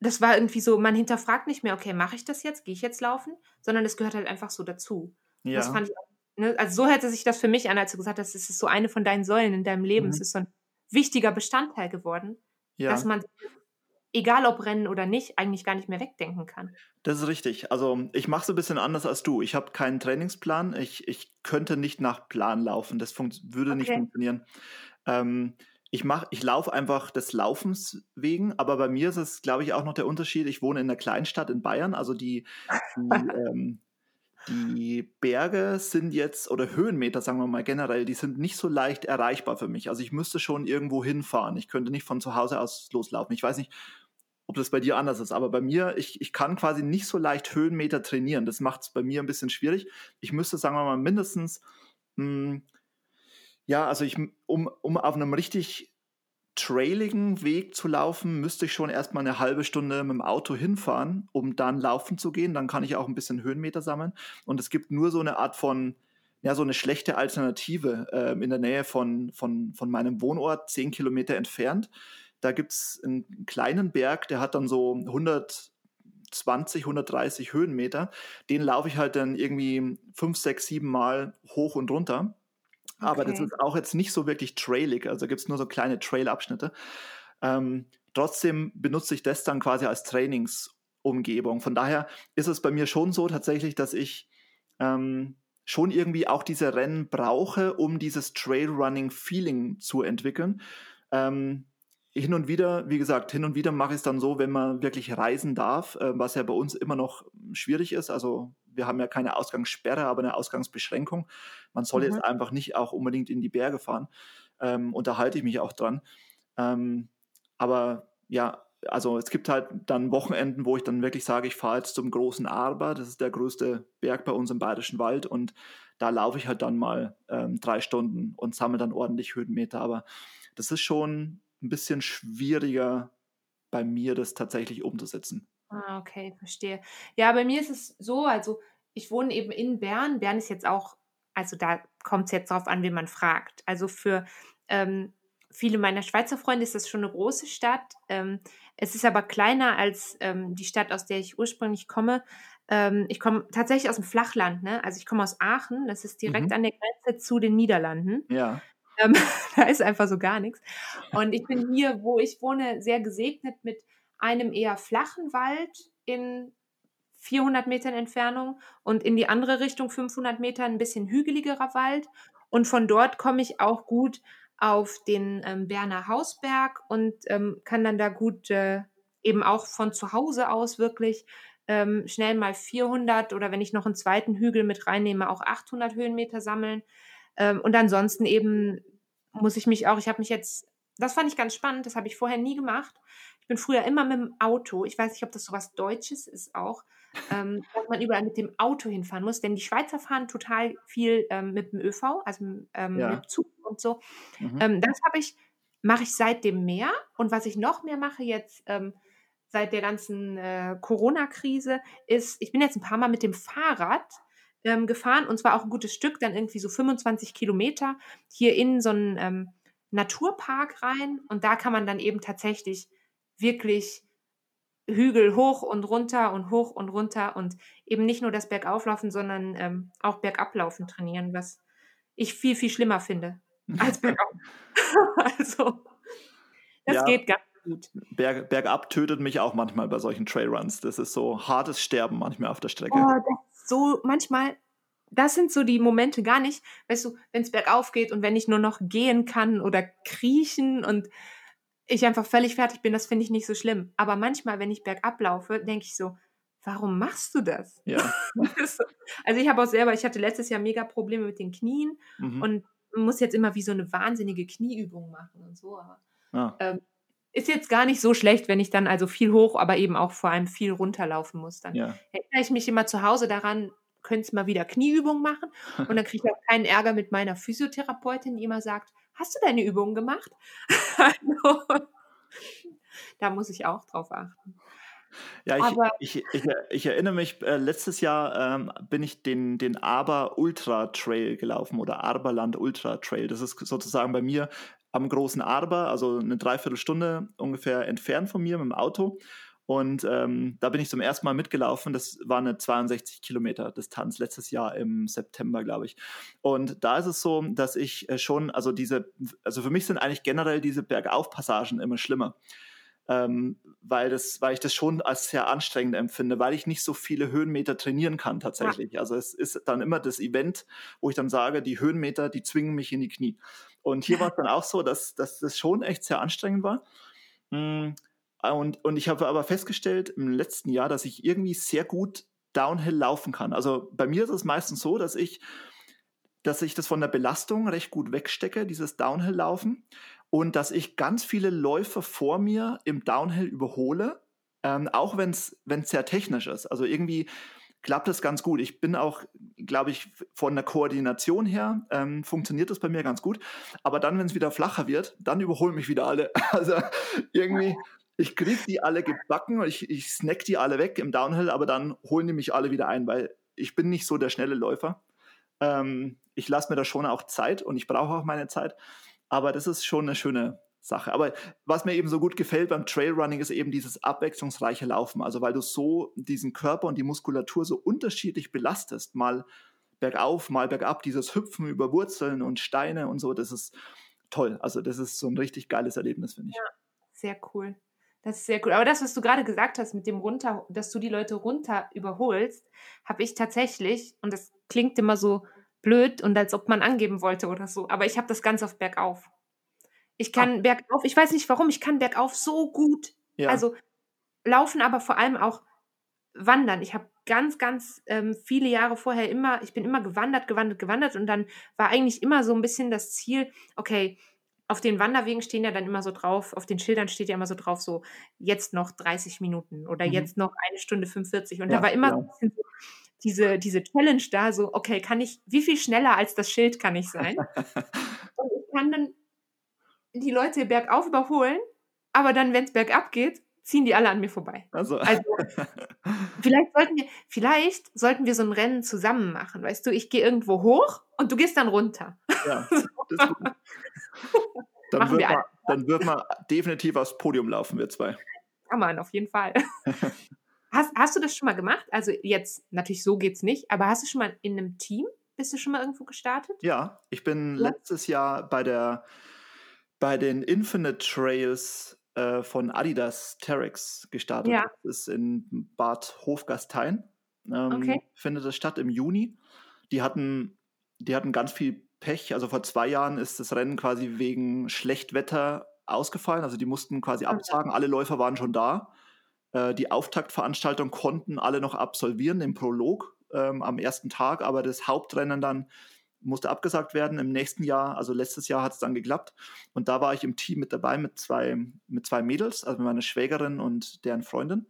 das war irgendwie so, man hinterfragt nicht mehr, okay, mache ich das jetzt, gehe ich jetzt laufen, sondern es gehört halt einfach so dazu. Ja. Das fand ich ne, also so hätte sich das für mich an, als du gesagt hast, es ist so eine von deinen Säulen in deinem Leben. Mhm. Es ist so ein wichtiger Bestandteil geworden, ja. dass man, egal ob Rennen oder nicht, eigentlich gar nicht mehr wegdenken kann. Das ist richtig. Also ich mache es ein bisschen anders als du. Ich habe keinen Trainingsplan. Ich, ich könnte nicht nach Plan laufen. Das würde okay. nicht funktionieren. Ähm, ich mache, ich laufe einfach des Laufens wegen, aber bei mir ist es, glaube ich, auch noch der Unterschied. Ich wohne in einer Kleinstadt in Bayern, also die, die ähm, die Berge sind jetzt, oder Höhenmeter, sagen wir mal generell, die sind nicht so leicht erreichbar für mich. Also ich müsste schon irgendwo hinfahren. Ich könnte nicht von zu Hause aus loslaufen. Ich weiß nicht, ob das bei dir anders ist, aber bei mir, ich, ich kann quasi nicht so leicht Höhenmeter trainieren. Das macht es bei mir ein bisschen schwierig. Ich müsste, sagen wir mal, mindestens, mh, hm, ja, also ich, um, um auf einem richtig trailigen Weg zu laufen, müsste ich schon erstmal eine halbe Stunde mit dem Auto hinfahren, um dann laufen zu gehen. Dann kann ich auch ein bisschen Höhenmeter sammeln. Und es gibt nur so eine Art von, ja, so eine schlechte Alternative äh, in der Nähe von, von, von meinem Wohnort, zehn Kilometer entfernt. Da gibt es einen kleinen Berg, der hat dann so 120, 130 Höhenmeter. Den laufe ich halt dann irgendwie fünf, sechs, sieben Mal hoch und runter. Aber okay. das ist auch jetzt nicht so wirklich trailig, also gibt es nur so kleine Trail-Abschnitte. Ähm, trotzdem benutze ich das dann quasi als Trainingsumgebung. Von daher ist es bei mir schon so tatsächlich, dass ich ähm, schon irgendwie auch diese Rennen brauche, um dieses Trailrunning-Feeling zu entwickeln. Ähm, hin und wieder, wie gesagt, hin und wieder mache ich es dann so, wenn man wirklich reisen darf, äh, was ja bei uns immer noch schwierig ist. Also wir haben ja keine Ausgangssperre, aber eine Ausgangsbeschränkung. Man soll mhm. jetzt einfach nicht auch unbedingt in die Berge fahren. Ähm, und da halte ich mich auch dran. Ähm, aber ja, also es gibt halt dann Wochenenden, wo ich dann wirklich sage, ich fahre jetzt zum großen Arber, das ist der größte Berg bei uns im Bayerischen Wald und da laufe ich halt dann mal ähm, drei Stunden und sammle dann ordentlich Höhenmeter. Aber das ist schon ein bisschen schwieriger bei mir, das tatsächlich umzusetzen. Ah, okay, verstehe. Ja, bei mir ist es so, also ich wohne eben in Bern. Bern ist jetzt auch, also da kommt es jetzt darauf an, wen man fragt. Also für ähm, viele meiner Schweizer Freunde ist das schon eine große Stadt. Ähm, es ist aber kleiner als ähm, die Stadt, aus der ich ursprünglich komme. Ähm, ich komme tatsächlich aus dem Flachland, ne? Also ich komme aus Aachen, das ist direkt mhm. an der Grenze zu den Niederlanden. Ja. Ähm, da ist einfach so gar nichts. Und ich bin hier, wo ich wohne, sehr gesegnet mit einem eher flachen Wald in 400 Metern Entfernung und in die andere Richtung 500 Meter ein bisschen hügeligerer Wald Und von dort komme ich auch gut auf den ähm, Berner Hausberg und ähm, kann dann da gut äh, eben auch von zu Hause aus wirklich ähm, schnell mal 400 oder wenn ich noch einen zweiten Hügel mit reinnehme, auch 800 Höhenmeter sammeln. Ähm, und ansonsten eben muss ich mich auch, ich habe mich jetzt, das fand ich ganz spannend, das habe ich vorher nie gemacht. Ich bin früher immer mit dem Auto, ich weiß nicht, ob das so was Deutsches ist auch, ähm, dass man überall mit dem Auto hinfahren muss, denn die Schweizer fahren total viel ähm, mit dem ÖV, also ähm, ja. mit Zug und so. Mhm. Ähm, das habe ich, mache ich seitdem mehr und was ich noch mehr mache jetzt, ähm, seit der ganzen äh, Corona-Krise ist, ich bin jetzt ein paar Mal mit dem Fahrrad ähm, gefahren und zwar auch ein gutes Stück, dann irgendwie so 25 Kilometer hier in so einen Naturpark rein und da kann man dann eben tatsächlich wirklich Hügel hoch und runter und hoch und runter und eben nicht nur das Bergauflaufen, sondern ähm, auch Bergablaufen trainieren, was ich viel, viel schlimmer finde als Bergauf. also, das ja. geht ganz gut. Berg, bergab tötet mich auch manchmal bei solchen Trailruns. Das ist so hartes Sterben manchmal auf der Strecke. Oh, das so manchmal, das sind so die Momente gar nicht, weißt du, wenn es bergauf geht und wenn ich nur noch gehen kann oder kriechen und ich einfach völlig fertig bin, das finde ich nicht so schlimm. Aber manchmal, wenn ich bergab laufe, denke ich so, warum machst du das? Ja. also ich habe auch selber, ich hatte letztes Jahr mega Probleme mit den Knien mhm. und muss jetzt immer wie so eine wahnsinnige Knieübung machen und so. Aber ah. ähm, ist jetzt gar nicht so schlecht, wenn ich dann also viel hoch, aber eben auch vor allem viel runterlaufen muss. Dann ja. erinnere ich mich immer zu Hause daran, könntest mal wieder Knieübungen machen und dann kriege ich auch keinen Ärger mit meiner Physiotherapeutin, die immer sagt, hast du deine Übungen gemacht? also, da muss ich auch drauf achten. Ja, ich, ich, ich, ich, erinnere mich, äh, letztes Jahr ähm, bin ich den, den Aber Ultra Trail gelaufen oder Arberland Ultra Trail. Das ist sozusagen bei mir am großen Arber, also eine Dreiviertelstunde ungefähr entfernt von mir mit dem Auto. Und ähm, da bin ich zum ersten Mal mitgelaufen. Das war eine 62 Kilometer Distanz letztes Jahr im September, glaube ich. Und da ist es so, dass ich äh, schon, also diese, also für mich sind eigentlich generell diese Bergaufpassagen immer schlimmer. Ähm, weil, das, weil ich das schon als sehr anstrengend empfinde, weil ich nicht so viele Höhenmeter trainieren kann tatsächlich. Ja. Also es ist dann immer das Event, wo ich dann sage, die Höhenmeter, die zwingen mich in die Knie. Und hier war es dann auch so, dass, dass das schon echt sehr anstrengend war. Hm, und, und ich habe aber festgestellt im letzten Jahr, dass ich irgendwie sehr gut Downhill laufen kann. Also bei mir ist es meistens so, dass ich, dass ich das von der Belastung recht gut wegstecke, dieses Downhill-Laufen. Und dass ich ganz viele Läufer vor mir im Downhill überhole, ähm, auch wenn es sehr technisch ist. Also irgendwie klappt das ganz gut. Ich bin auch, glaube ich, von der Koordination her ähm, funktioniert das bei mir ganz gut. Aber dann, wenn es wieder flacher wird, dann überholen mich wieder alle. Also irgendwie, ich kriege die alle gebacken, ich, ich snack die alle weg im Downhill, aber dann holen die mich alle wieder ein, weil ich bin nicht so der schnelle Läufer. Ähm, ich lasse mir da schon auch Zeit und ich brauche auch meine Zeit. Aber das ist schon eine schöne Sache. Aber was mir eben so gut gefällt beim Trailrunning ist eben dieses abwechslungsreiche Laufen. Also weil du so diesen Körper und die Muskulatur so unterschiedlich belastest. Mal bergauf, mal bergab, dieses Hüpfen über Wurzeln und Steine und so, das ist toll. Also das ist so ein richtig geiles Erlebnis, finde ich. Ja, sehr cool. Das ist sehr cool. Aber das, was du gerade gesagt hast mit dem runter, dass du die Leute runter überholst, habe ich tatsächlich, und das klingt immer so blöd und als ob man angeben wollte oder so, aber ich habe das ganz auf bergauf. Ich kann ah. bergauf, ich weiß nicht warum, ich kann bergauf so gut. Ja. Also laufen, aber vor allem auch wandern. Ich habe ganz, ganz ähm, viele Jahre vorher immer, ich bin immer gewandert, gewandert, gewandert und dann war eigentlich immer so ein bisschen das Ziel, okay, auf den Wanderwegen stehen ja dann immer so drauf, auf den Schildern steht ja immer so drauf, so jetzt noch 30 Minuten oder mhm. jetzt noch eine Stunde 45. Und ja, da war immer ja. so ein bisschen so diese, diese Challenge da, so, okay, kann ich, wie viel schneller als das Schild kann ich sein? und ich kann dann die Leute bergauf überholen, aber dann, wenn es bergab geht, ziehen die alle an mir vorbei. Also, also vielleicht sollten wir, vielleicht sollten wir so ein Rennen zusammen machen, weißt du, ich gehe irgendwo hoch und du gehst dann runter. Ja, das gut. Dann, wird, wir man, dann wird man definitiv aufs Podium laufen, wir zwei. Kann man, auf jeden Fall. hast, hast du das schon mal gemacht? Also jetzt, natürlich so geht es nicht, aber hast du schon mal in einem Team, bist du schon mal irgendwo gestartet? Ja, ich bin ja. letztes Jahr bei der bei den Infinite Trails äh, von Adidas Terex gestartet. Ja. Das ist in Bad Hofgastein. Ähm, okay. Findet das statt im Juni. Die hatten, die hatten ganz viel Pech. Also vor zwei Jahren ist das Rennen quasi wegen Schlechtwetter ausgefallen. Also die mussten quasi absagen. Alle Läufer waren schon da. Äh, die Auftaktveranstaltung konnten alle noch absolvieren im Prolog ähm, am ersten Tag, aber das Hauptrennen dann musste abgesagt werden im nächsten Jahr. Also letztes Jahr hat es dann geklappt. Und da war ich im Team mit dabei mit zwei, mit zwei Mädels, also mit meiner Schwägerin und deren Freundin.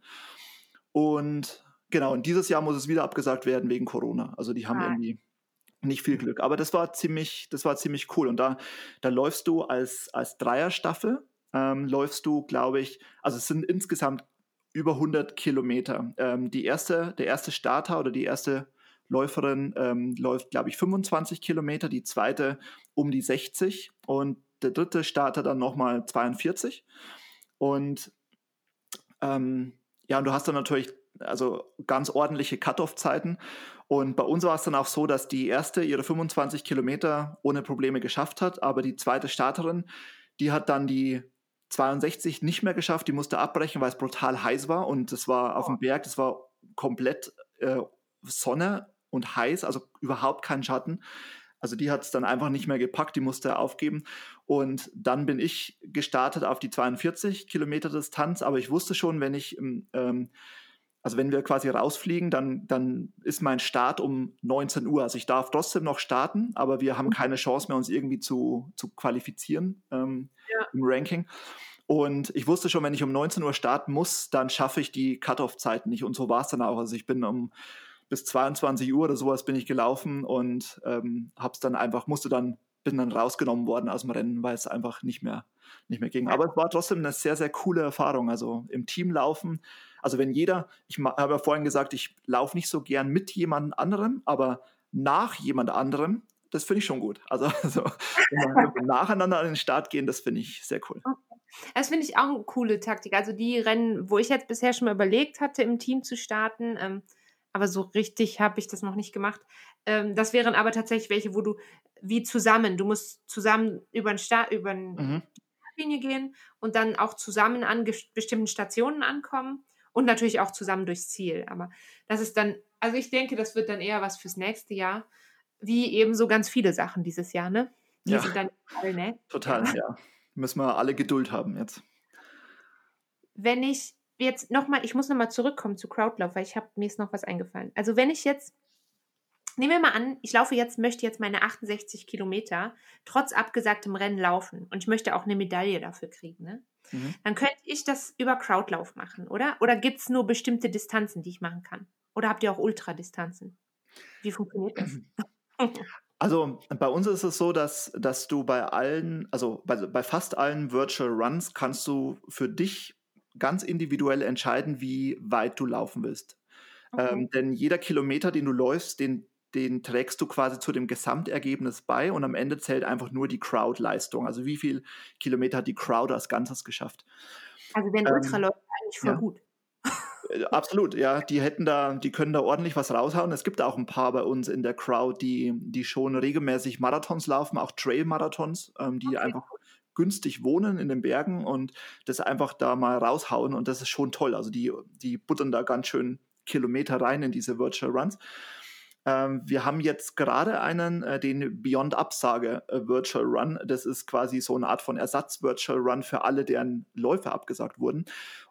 Und genau, und dieses Jahr muss es wieder abgesagt werden wegen Corona. Also die haben ah. irgendwie nicht viel Glück. Aber das war ziemlich, das war ziemlich cool. Und da, da läufst du als, als Dreierstaffel, ähm, läufst du, glaube ich, also es sind insgesamt über 100 Kilometer. Ähm, die erste, der erste Starter oder die erste Läuferin ähm, läuft, glaube ich, 25 Kilometer, die zweite um die 60 und der dritte Starter dann nochmal 42. Und ähm, ja, und du hast dann natürlich also ganz ordentliche Cut-off-Zeiten. Und bei uns war es dann auch so, dass die erste ihre 25 Kilometer ohne Probleme geschafft hat, aber die zweite Starterin, die hat dann die 62 nicht mehr geschafft, die musste abbrechen, weil es brutal heiß war und es war auf dem Berg, das war komplett äh, Sonne und heiß, also überhaupt kein Schatten. Also die hat es dann einfach nicht mehr gepackt, die musste aufgeben. Und dann bin ich gestartet auf die 42 Kilometer Distanz, aber ich wusste schon, wenn ich ähm, also wenn wir quasi rausfliegen, dann, dann ist mein Start um 19 Uhr. Also ich darf trotzdem noch starten, aber wir haben mhm. keine Chance mehr, uns irgendwie zu, zu qualifizieren ähm, ja. im Ranking. Und ich wusste schon, wenn ich um 19 Uhr starten muss, dann schaffe ich die Cut-Off-Zeit nicht. Und so war es dann auch. Also ich bin um bis 22 Uhr oder sowas bin ich gelaufen und ähm, hab's dann einfach, musste dann, bin dann rausgenommen worden aus dem Rennen, weil es einfach nicht mehr, nicht mehr ging. Aber es war trotzdem eine sehr, sehr coole Erfahrung. Also im Team laufen, also wenn jeder, ich habe ja vorhin gesagt, ich laufe nicht so gern mit jemand anderem, aber nach jemand anderem, das finde ich schon gut. Also, also wenn wir nacheinander an den Start gehen, das finde ich sehr cool. Das finde ich auch eine coole Taktik. Also die Rennen, wo ich jetzt bisher schon mal überlegt hatte, im Team zu starten, ähm, aber so richtig habe ich das noch nicht gemacht. Ähm, das wären aber tatsächlich welche, wo du wie zusammen, du musst zusammen über den Start, über eine mhm. Linie gehen und dann auch zusammen an bestimmten Stationen ankommen und natürlich auch zusammen durchs Ziel. Aber das ist dann, also ich denke, das wird dann eher was fürs nächste Jahr, wie eben so ganz viele Sachen dieses Jahr, ne? Die ja. sind dann ne? Total, ja. Müssen wir alle Geduld haben jetzt. Wenn ich jetzt nochmal, ich muss nochmal zurückkommen zu Crowdlauf, weil ich habe mir ist noch was eingefallen. Also wenn ich jetzt Nehmen wir mal an, ich laufe jetzt, möchte jetzt meine 68 Kilometer trotz abgesagtem Rennen laufen und ich möchte auch eine Medaille dafür kriegen. Ne? Mhm. Dann könnte ich das über Crowdlauf machen, oder? Oder gibt es nur bestimmte Distanzen, die ich machen kann? Oder habt ihr auch Ultradistanzen? Wie funktioniert das? Also bei uns ist es so, dass, dass du bei allen, also bei, bei fast allen Virtual Runs kannst du für dich ganz individuell entscheiden, wie weit du laufen willst. Okay. Ähm, denn jeder Kilometer, den du läufst, den, den trägst du quasi zu dem Gesamtergebnis bei und am Ende zählt einfach nur die Crowd-Leistung. Also wie viel Kilometer hat die Crowd als Ganzes geschafft. Also wenn ähm, Ultra läuft, eigentlich voll ja. gut. Äh, absolut, ja. Die hätten da, die können da ordentlich was raushauen. Es gibt auch ein paar bei uns in der Crowd, die, die schon regelmäßig Marathons laufen, auch Trail-Marathons, ähm, die okay. einfach günstig wohnen in den Bergen und das einfach da mal raushauen und das ist schon toll. Also die, die buttern da ganz schön Kilometer rein in diese Virtual Runs. Ähm, wir haben jetzt gerade einen, äh, den Beyond Absage äh, Virtual Run. Das ist quasi so eine Art von Ersatz Virtual Run für alle, deren Läufe abgesagt wurden.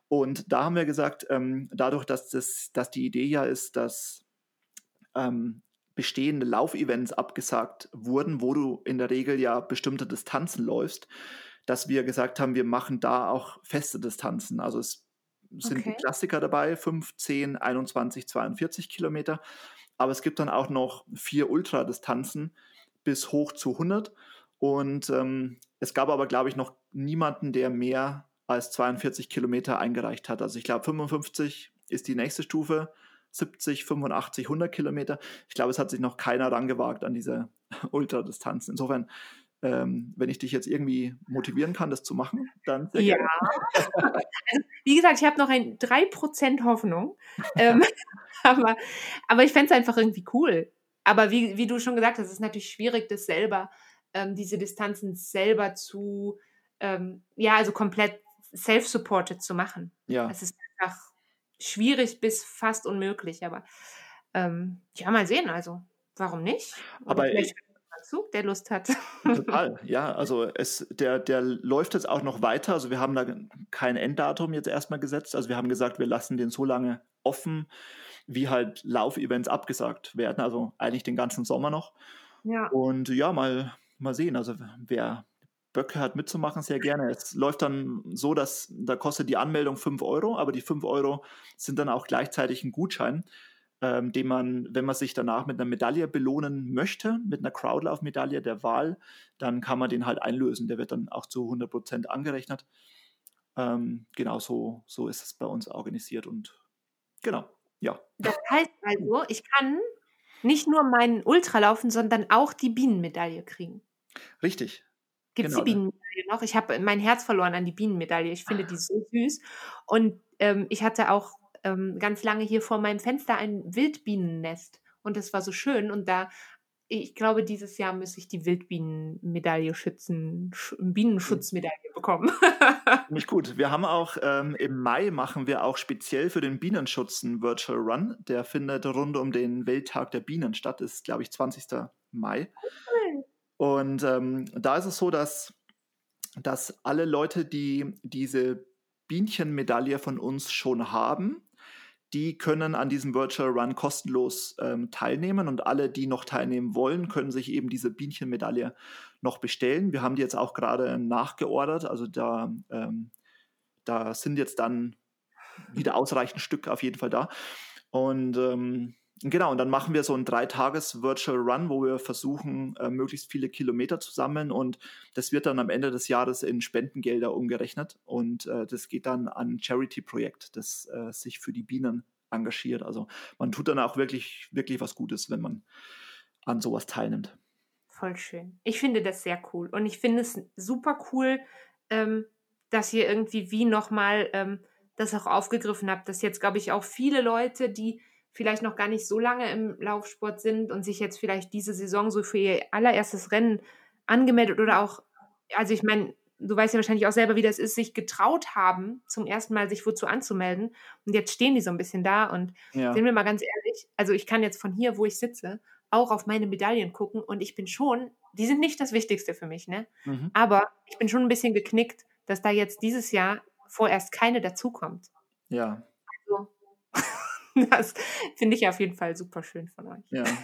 Und da haben wir gesagt, ähm, dadurch, dass, das, dass die Idee ja ist, dass ähm, bestehende Laufevents abgesagt wurden, wo du in der Regel ja bestimmte Distanzen läufst, dass wir gesagt haben, wir machen da auch feste Distanzen. Also es sind okay. Klassiker dabei, 5, 10, 21, 42 Kilometer. Aber es gibt dann auch noch vier Ultradistanzen bis hoch zu 100. Und ähm, es gab aber, glaube ich, noch niemanden, der mehr als 42 Kilometer eingereicht hat. Also ich glaube, 55 ist die nächste Stufe, 70, 85, 100 Kilometer. Ich glaube, es hat sich noch keiner rangewagt an diese Ultradistanzen. Insofern, ähm, wenn ich dich jetzt irgendwie motivieren kann, das zu machen, dann sehr ja. Also, wie gesagt, ich habe noch ein 3% Hoffnung. ähm, aber, aber ich fände es einfach irgendwie cool. Aber wie, wie du schon gesagt hast, es ist natürlich schwierig, das selber, ähm, diese Distanzen selber zu, ähm, ja, also komplett self-supported zu machen. Ja. Es ist einfach schwierig bis fast unmöglich, aber ähm, ja, mal sehen, also warum nicht? Aber ich, dazu, der Lust hat. Total, ja. Also es, der, der läuft jetzt auch noch weiter. Also wir haben da kein Enddatum jetzt erstmal gesetzt. Also wir haben gesagt, wir lassen den so lange offen, wie halt Laufevents abgesagt werden. Also eigentlich den ganzen Sommer noch. Ja. Und ja, mal, mal sehen. Also wer Böcke hat mitzumachen, sehr gerne. Es läuft dann so, dass da kostet die Anmeldung 5 Euro, aber die 5 Euro sind dann auch gleichzeitig ein Gutschein ähm, den man, wenn man sich danach mit einer Medaille belohnen möchte, mit einer Crowdlauf-Medaille der Wahl, dann kann man den halt einlösen. Der wird dann auch zu 100 Prozent angerechnet. Ähm, genau so, so ist es bei uns organisiert und genau, ja. Das heißt also, ich kann nicht nur meinen Ultra laufen, sondern auch die Bienenmedaille kriegen. Richtig. Gibt es genau. die Bienenmedaille noch? Ich habe mein Herz verloren an die Bienenmedaille. Ich finde die so süß. Und ähm, ich hatte auch ähm, ganz lange hier vor meinem Fenster ein Wildbienennest. Und das war so schön. Und da, ich glaube, dieses Jahr müsste ich die Wildbienenmedaille schützen, Bienenschutzmedaille bekommen. Nicht gut. Wir haben auch ähm, im Mai machen wir auch speziell für den Bienenschutz einen Virtual Run. Der findet rund um den Welttag der Bienen statt. Das ist, glaube ich, 20. Mai. Und ähm, da ist es so, dass, dass alle Leute, die diese Bienchenmedaille von uns schon haben, die können an diesem Virtual Run kostenlos ähm, teilnehmen und alle, die noch teilnehmen wollen, können sich eben diese Bienchenmedaille noch bestellen. Wir haben die jetzt auch gerade nachgeordert, also da, ähm, da sind jetzt dann wieder ausreichend Stück auf jeden Fall da. Und ähm, Genau, und dann machen wir so einen dreitages Virtual Run, wo wir versuchen, äh, möglichst viele Kilometer zu sammeln und das wird dann am Ende des Jahres in Spendengelder umgerechnet und äh, das geht dann an ein Charity-Projekt, das äh, sich für die Bienen engagiert. Also man tut dann auch wirklich, wirklich was Gutes, wenn man an sowas teilnimmt. Voll schön. Ich finde das sehr cool und ich finde es super cool, ähm, dass ihr irgendwie wie nochmal ähm, das auch aufgegriffen habt, dass jetzt, glaube ich, auch viele Leute, die vielleicht noch gar nicht so lange im Laufsport sind und sich jetzt vielleicht diese Saison so für ihr allererstes Rennen angemeldet oder auch, also ich meine, du weißt ja wahrscheinlich auch selber, wie das ist, sich getraut haben, zum ersten Mal sich wozu anzumelden. Und jetzt stehen die so ein bisschen da und ja. sind wir mal ganz ehrlich, also ich kann jetzt von hier, wo ich sitze, auch auf meine Medaillen gucken und ich bin schon, die sind nicht das Wichtigste für mich, ne? Mhm. Aber ich bin schon ein bisschen geknickt, dass da jetzt dieses Jahr vorerst keine dazukommt. Ja. Das finde ich auf jeden Fall super schön von euch. Ja.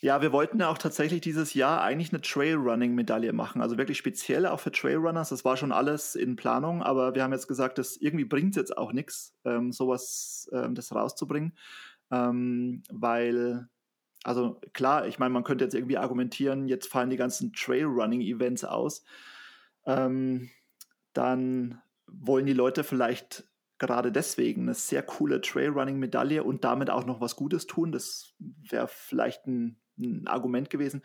Ja, wir wollten ja auch tatsächlich dieses Jahr eigentlich eine Trailrunning-Medaille machen. Also wirklich speziell auch für Trailrunners. Das war schon alles in Planung, aber wir haben jetzt gesagt, das irgendwie bringt es jetzt auch nichts, ähm, sowas ähm, das rauszubringen. Ähm, weil, also klar, ich meine, man könnte jetzt irgendwie argumentieren, jetzt fallen die ganzen Trailrunning-Events aus. Ähm, dann wollen die Leute vielleicht gerade deswegen eine sehr coole Trailrunning-Medaille und damit auch noch was Gutes tun. Das wäre vielleicht ein, ein, Argument gewesen.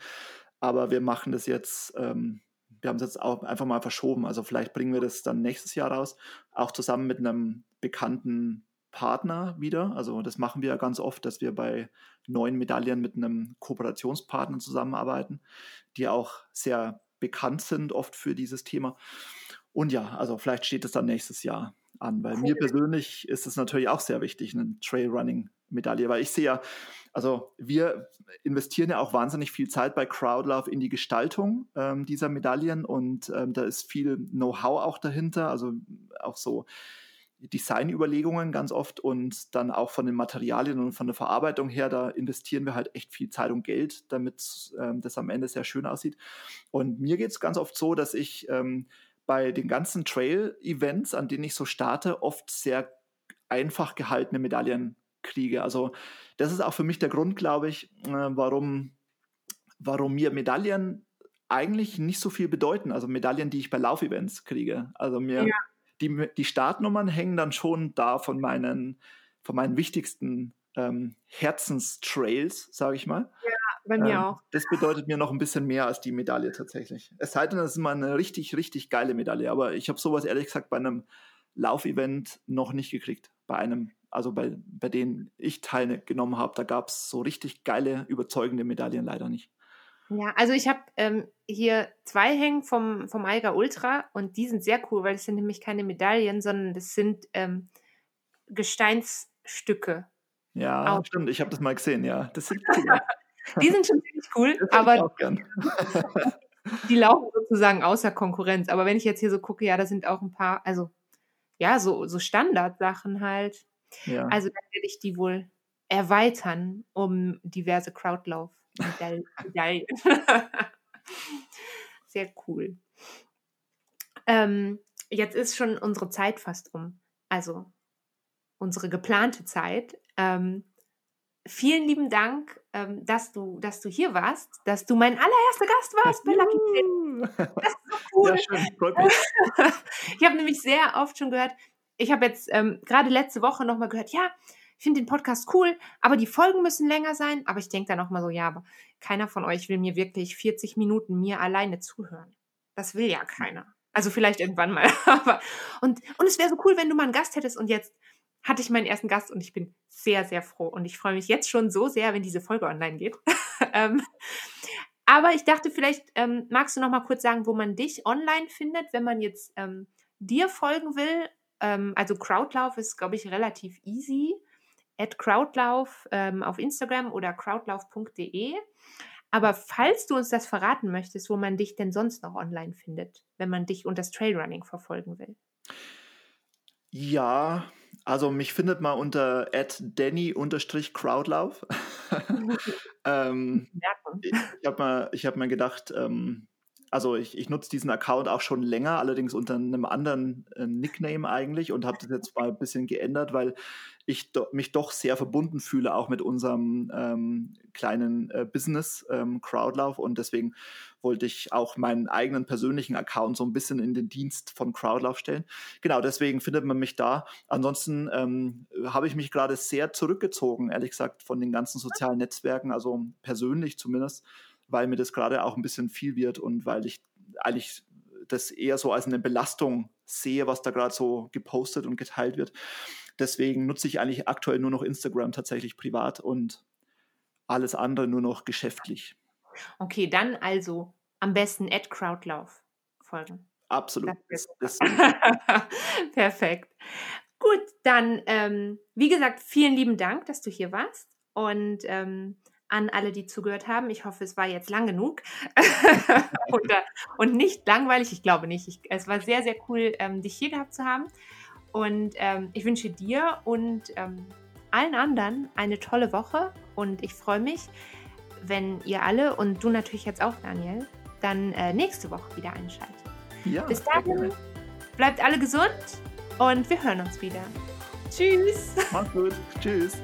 Aber wir machen das jetzt, ähm, wir haben es jetzt auch einfach mal verschoben. Also vielleicht bringen wir das dann nächstes Jahr raus, auch zusammen mit einem bekannten Partner wieder. Also das machen wir ja ganz oft, dass wir bei neuen Medaillen mit einem Kooperationspartner zusammenarbeiten, die auch sehr bekannt sind oft für dieses Thema. Und ja, also vielleicht steht es dann nächstes Jahr an. Weil cool. mir persönlich ist es natürlich auch sehr wichtig, eine Trailrunning-Medaille, weil ich sehe ja, also wir investieren ja auch wahnsinnig viel Zeit bei Crowdlove in die Gestaltung ähm, dieser Medaillen und ähm, da ist viel Know-how auch dahinter, also auch so Designüberlegungen ganz oft und dann auch von den Materialien und von der Verarbeitung her, da investieren wir halt echt viel Zeit und Geld, damit ähm, das am Ende sehr schön aussieht. Und mir geht es ganz oft so, dass ich ähm, bei den ganzen Trail-Events, an denen ich so starte, oft sehr einfach gehaltene Medaillen kriege. Also das ist auch für mich der Grund, glaube ich, äh, warum, warum mir Medaillen eigentlich nicht so viel bedeuten. Also Medaillen, die ich bei Laufevents kriege. Also mir ja. die, die Startnummern hängen dann schon da von meinen, von meinen wichtigsten ähm, Herzenstrails, sage ich mal. Ja bei mir ähm, auch. Das bedeutet mir noch ein bisschen mehr als die Medaille tatsächlich. Es sei denn, das ist mal eine richtig, richtig geile Medaille. Aber ich habe sowas ehrlich gesagt bei einem Laufevent noch nicht gekriegt. Bei einem, also bei, bei denen ich teilgenommen habe, da gab es so richtig geile, überzeugende Medaillen leider nicht. Ja, also ich habe ähm, hier zwei hängen vom, vom Alga Ultra und die sind sehr cool, weil das sind nämlich keine Medaillen, sondern das sind ähm, Gesteinsstücke. Ja, Auch. stimmt, ich habe das mal gesehen, ja. Das sind cool. Die sind schon ziemlich cool, aber die laufen sozusagen außer Konkurrenz. Aber wenn ich jetzt hier so gucke, ja, da sind auch ein paar, also ja, so, so Standardsachen halt. Ja. Also dann werde ich die wohl erweitern um diverse Crowdlauf-Medaillen. Sehr cool. Ähm, jetzt ist schon unsere Zeit fast um. Also unsere geplante Zeit. Ähm, vielen lieben Dank, ähm, dass, du, dass du hier warst, dass du mein allererster Gast warst bei Lucky Pin. Das ist so cool. Ja, ich habe nämlich sehr oft schon gehört, ich habe jetzt ähm, gerade letzte Woche nochmal gehört, ja, ich finde den Podcast cool, aber die Folgen müssen länger sein. Aber ich denke dann nochmal so, ja, aber keiner von euch will mir wirklich 40 Minuten mir alleine zuhören. Das will ja keiner. Also vielleicht irgendwann mal. aber, und, und es wäre so cool, wenn du mal einen Gast hättest und jetzt hatte ich meinen ersten Gast und ich bin sehr, sehr froh. Und ich freue mich jetzt schon so sehr, wenn diese Folge online geht. ähm, aber ich dachte, vielleicht ähm, magst du noch mal kurz sagen, wo man dich online findet, wenn man jetzt ähm, dir folgen will. Ähm, also Crowdlauf ist, glaube ich, relativ easy. At Crowdlauf ähm, auf Instagram oder crowdlauf.de. Aber falls du uns das verraten möchtest, wo man dich denn sonst noch online findet, wenn man dich und das Trailrunning verfolgen will. Ja, also mich findet man unter danny-crowdlauf. ähm, ich ich habe mir, hab mir gedacht, ähm, also ich, ich nutze diesen Account auch schon länger, allerdings unter einem anderen äh, Nickname eigentlich und habe das jetzt mal ein bisschen geändert, weil ich do, mich doch sehr verbunden fühle, auch mit unserem ähm, kleinen äh, Business ähm, Crowdlauf und deswegen wollte ich auch meinen eigenen persönlichen Account so ein bisschen in den Dienst von Crowdlauf stellen. Genau, deswegen findet man mich da. Ansonsten ähm, habe ich mich gerade sehr zurückgezogen, ehrlich gesagt, von den ganzen sozialen Netzwerken, also persönlich zumindest weil mir das gerade auch ein bisschen viel wird und weil ich eigentlich das eher so als eine Belastung sehe, was da gerade so gepostet und geteilt wird. Deswegen nutze ich eigentlich aktuell nur noch Instagram tatsächlich privat und alles andere nur noch geschäftlich. Okay, dann also am besten at Crowdlauf folgen. Absolut. Das das Perfekt. Gut, dann, ähm, wie gesagt, vielen lieben Dank, dass du hier warst. Und ähm, an alle, die zugehört haben. Ich hoffe, es war jetzt lang genug und, und, nicht langweilig. Ich glaube nicht. Ich, es war sehr, sehr cool, ähm, dich hier gehabt zu haben. Und ähm, ich wünsche dir und ähm, allen anderen eine tolle Woche. Und ich freue mich, wenn ihr alle und du natürlich jetzt auch, Daniel, dann äh, nächste Woche wieder einschaltet. Ja, Bis dahin, bleibt alle gesund und wir hören uns wieder. Tschüss. Mach's gut. Tschüss.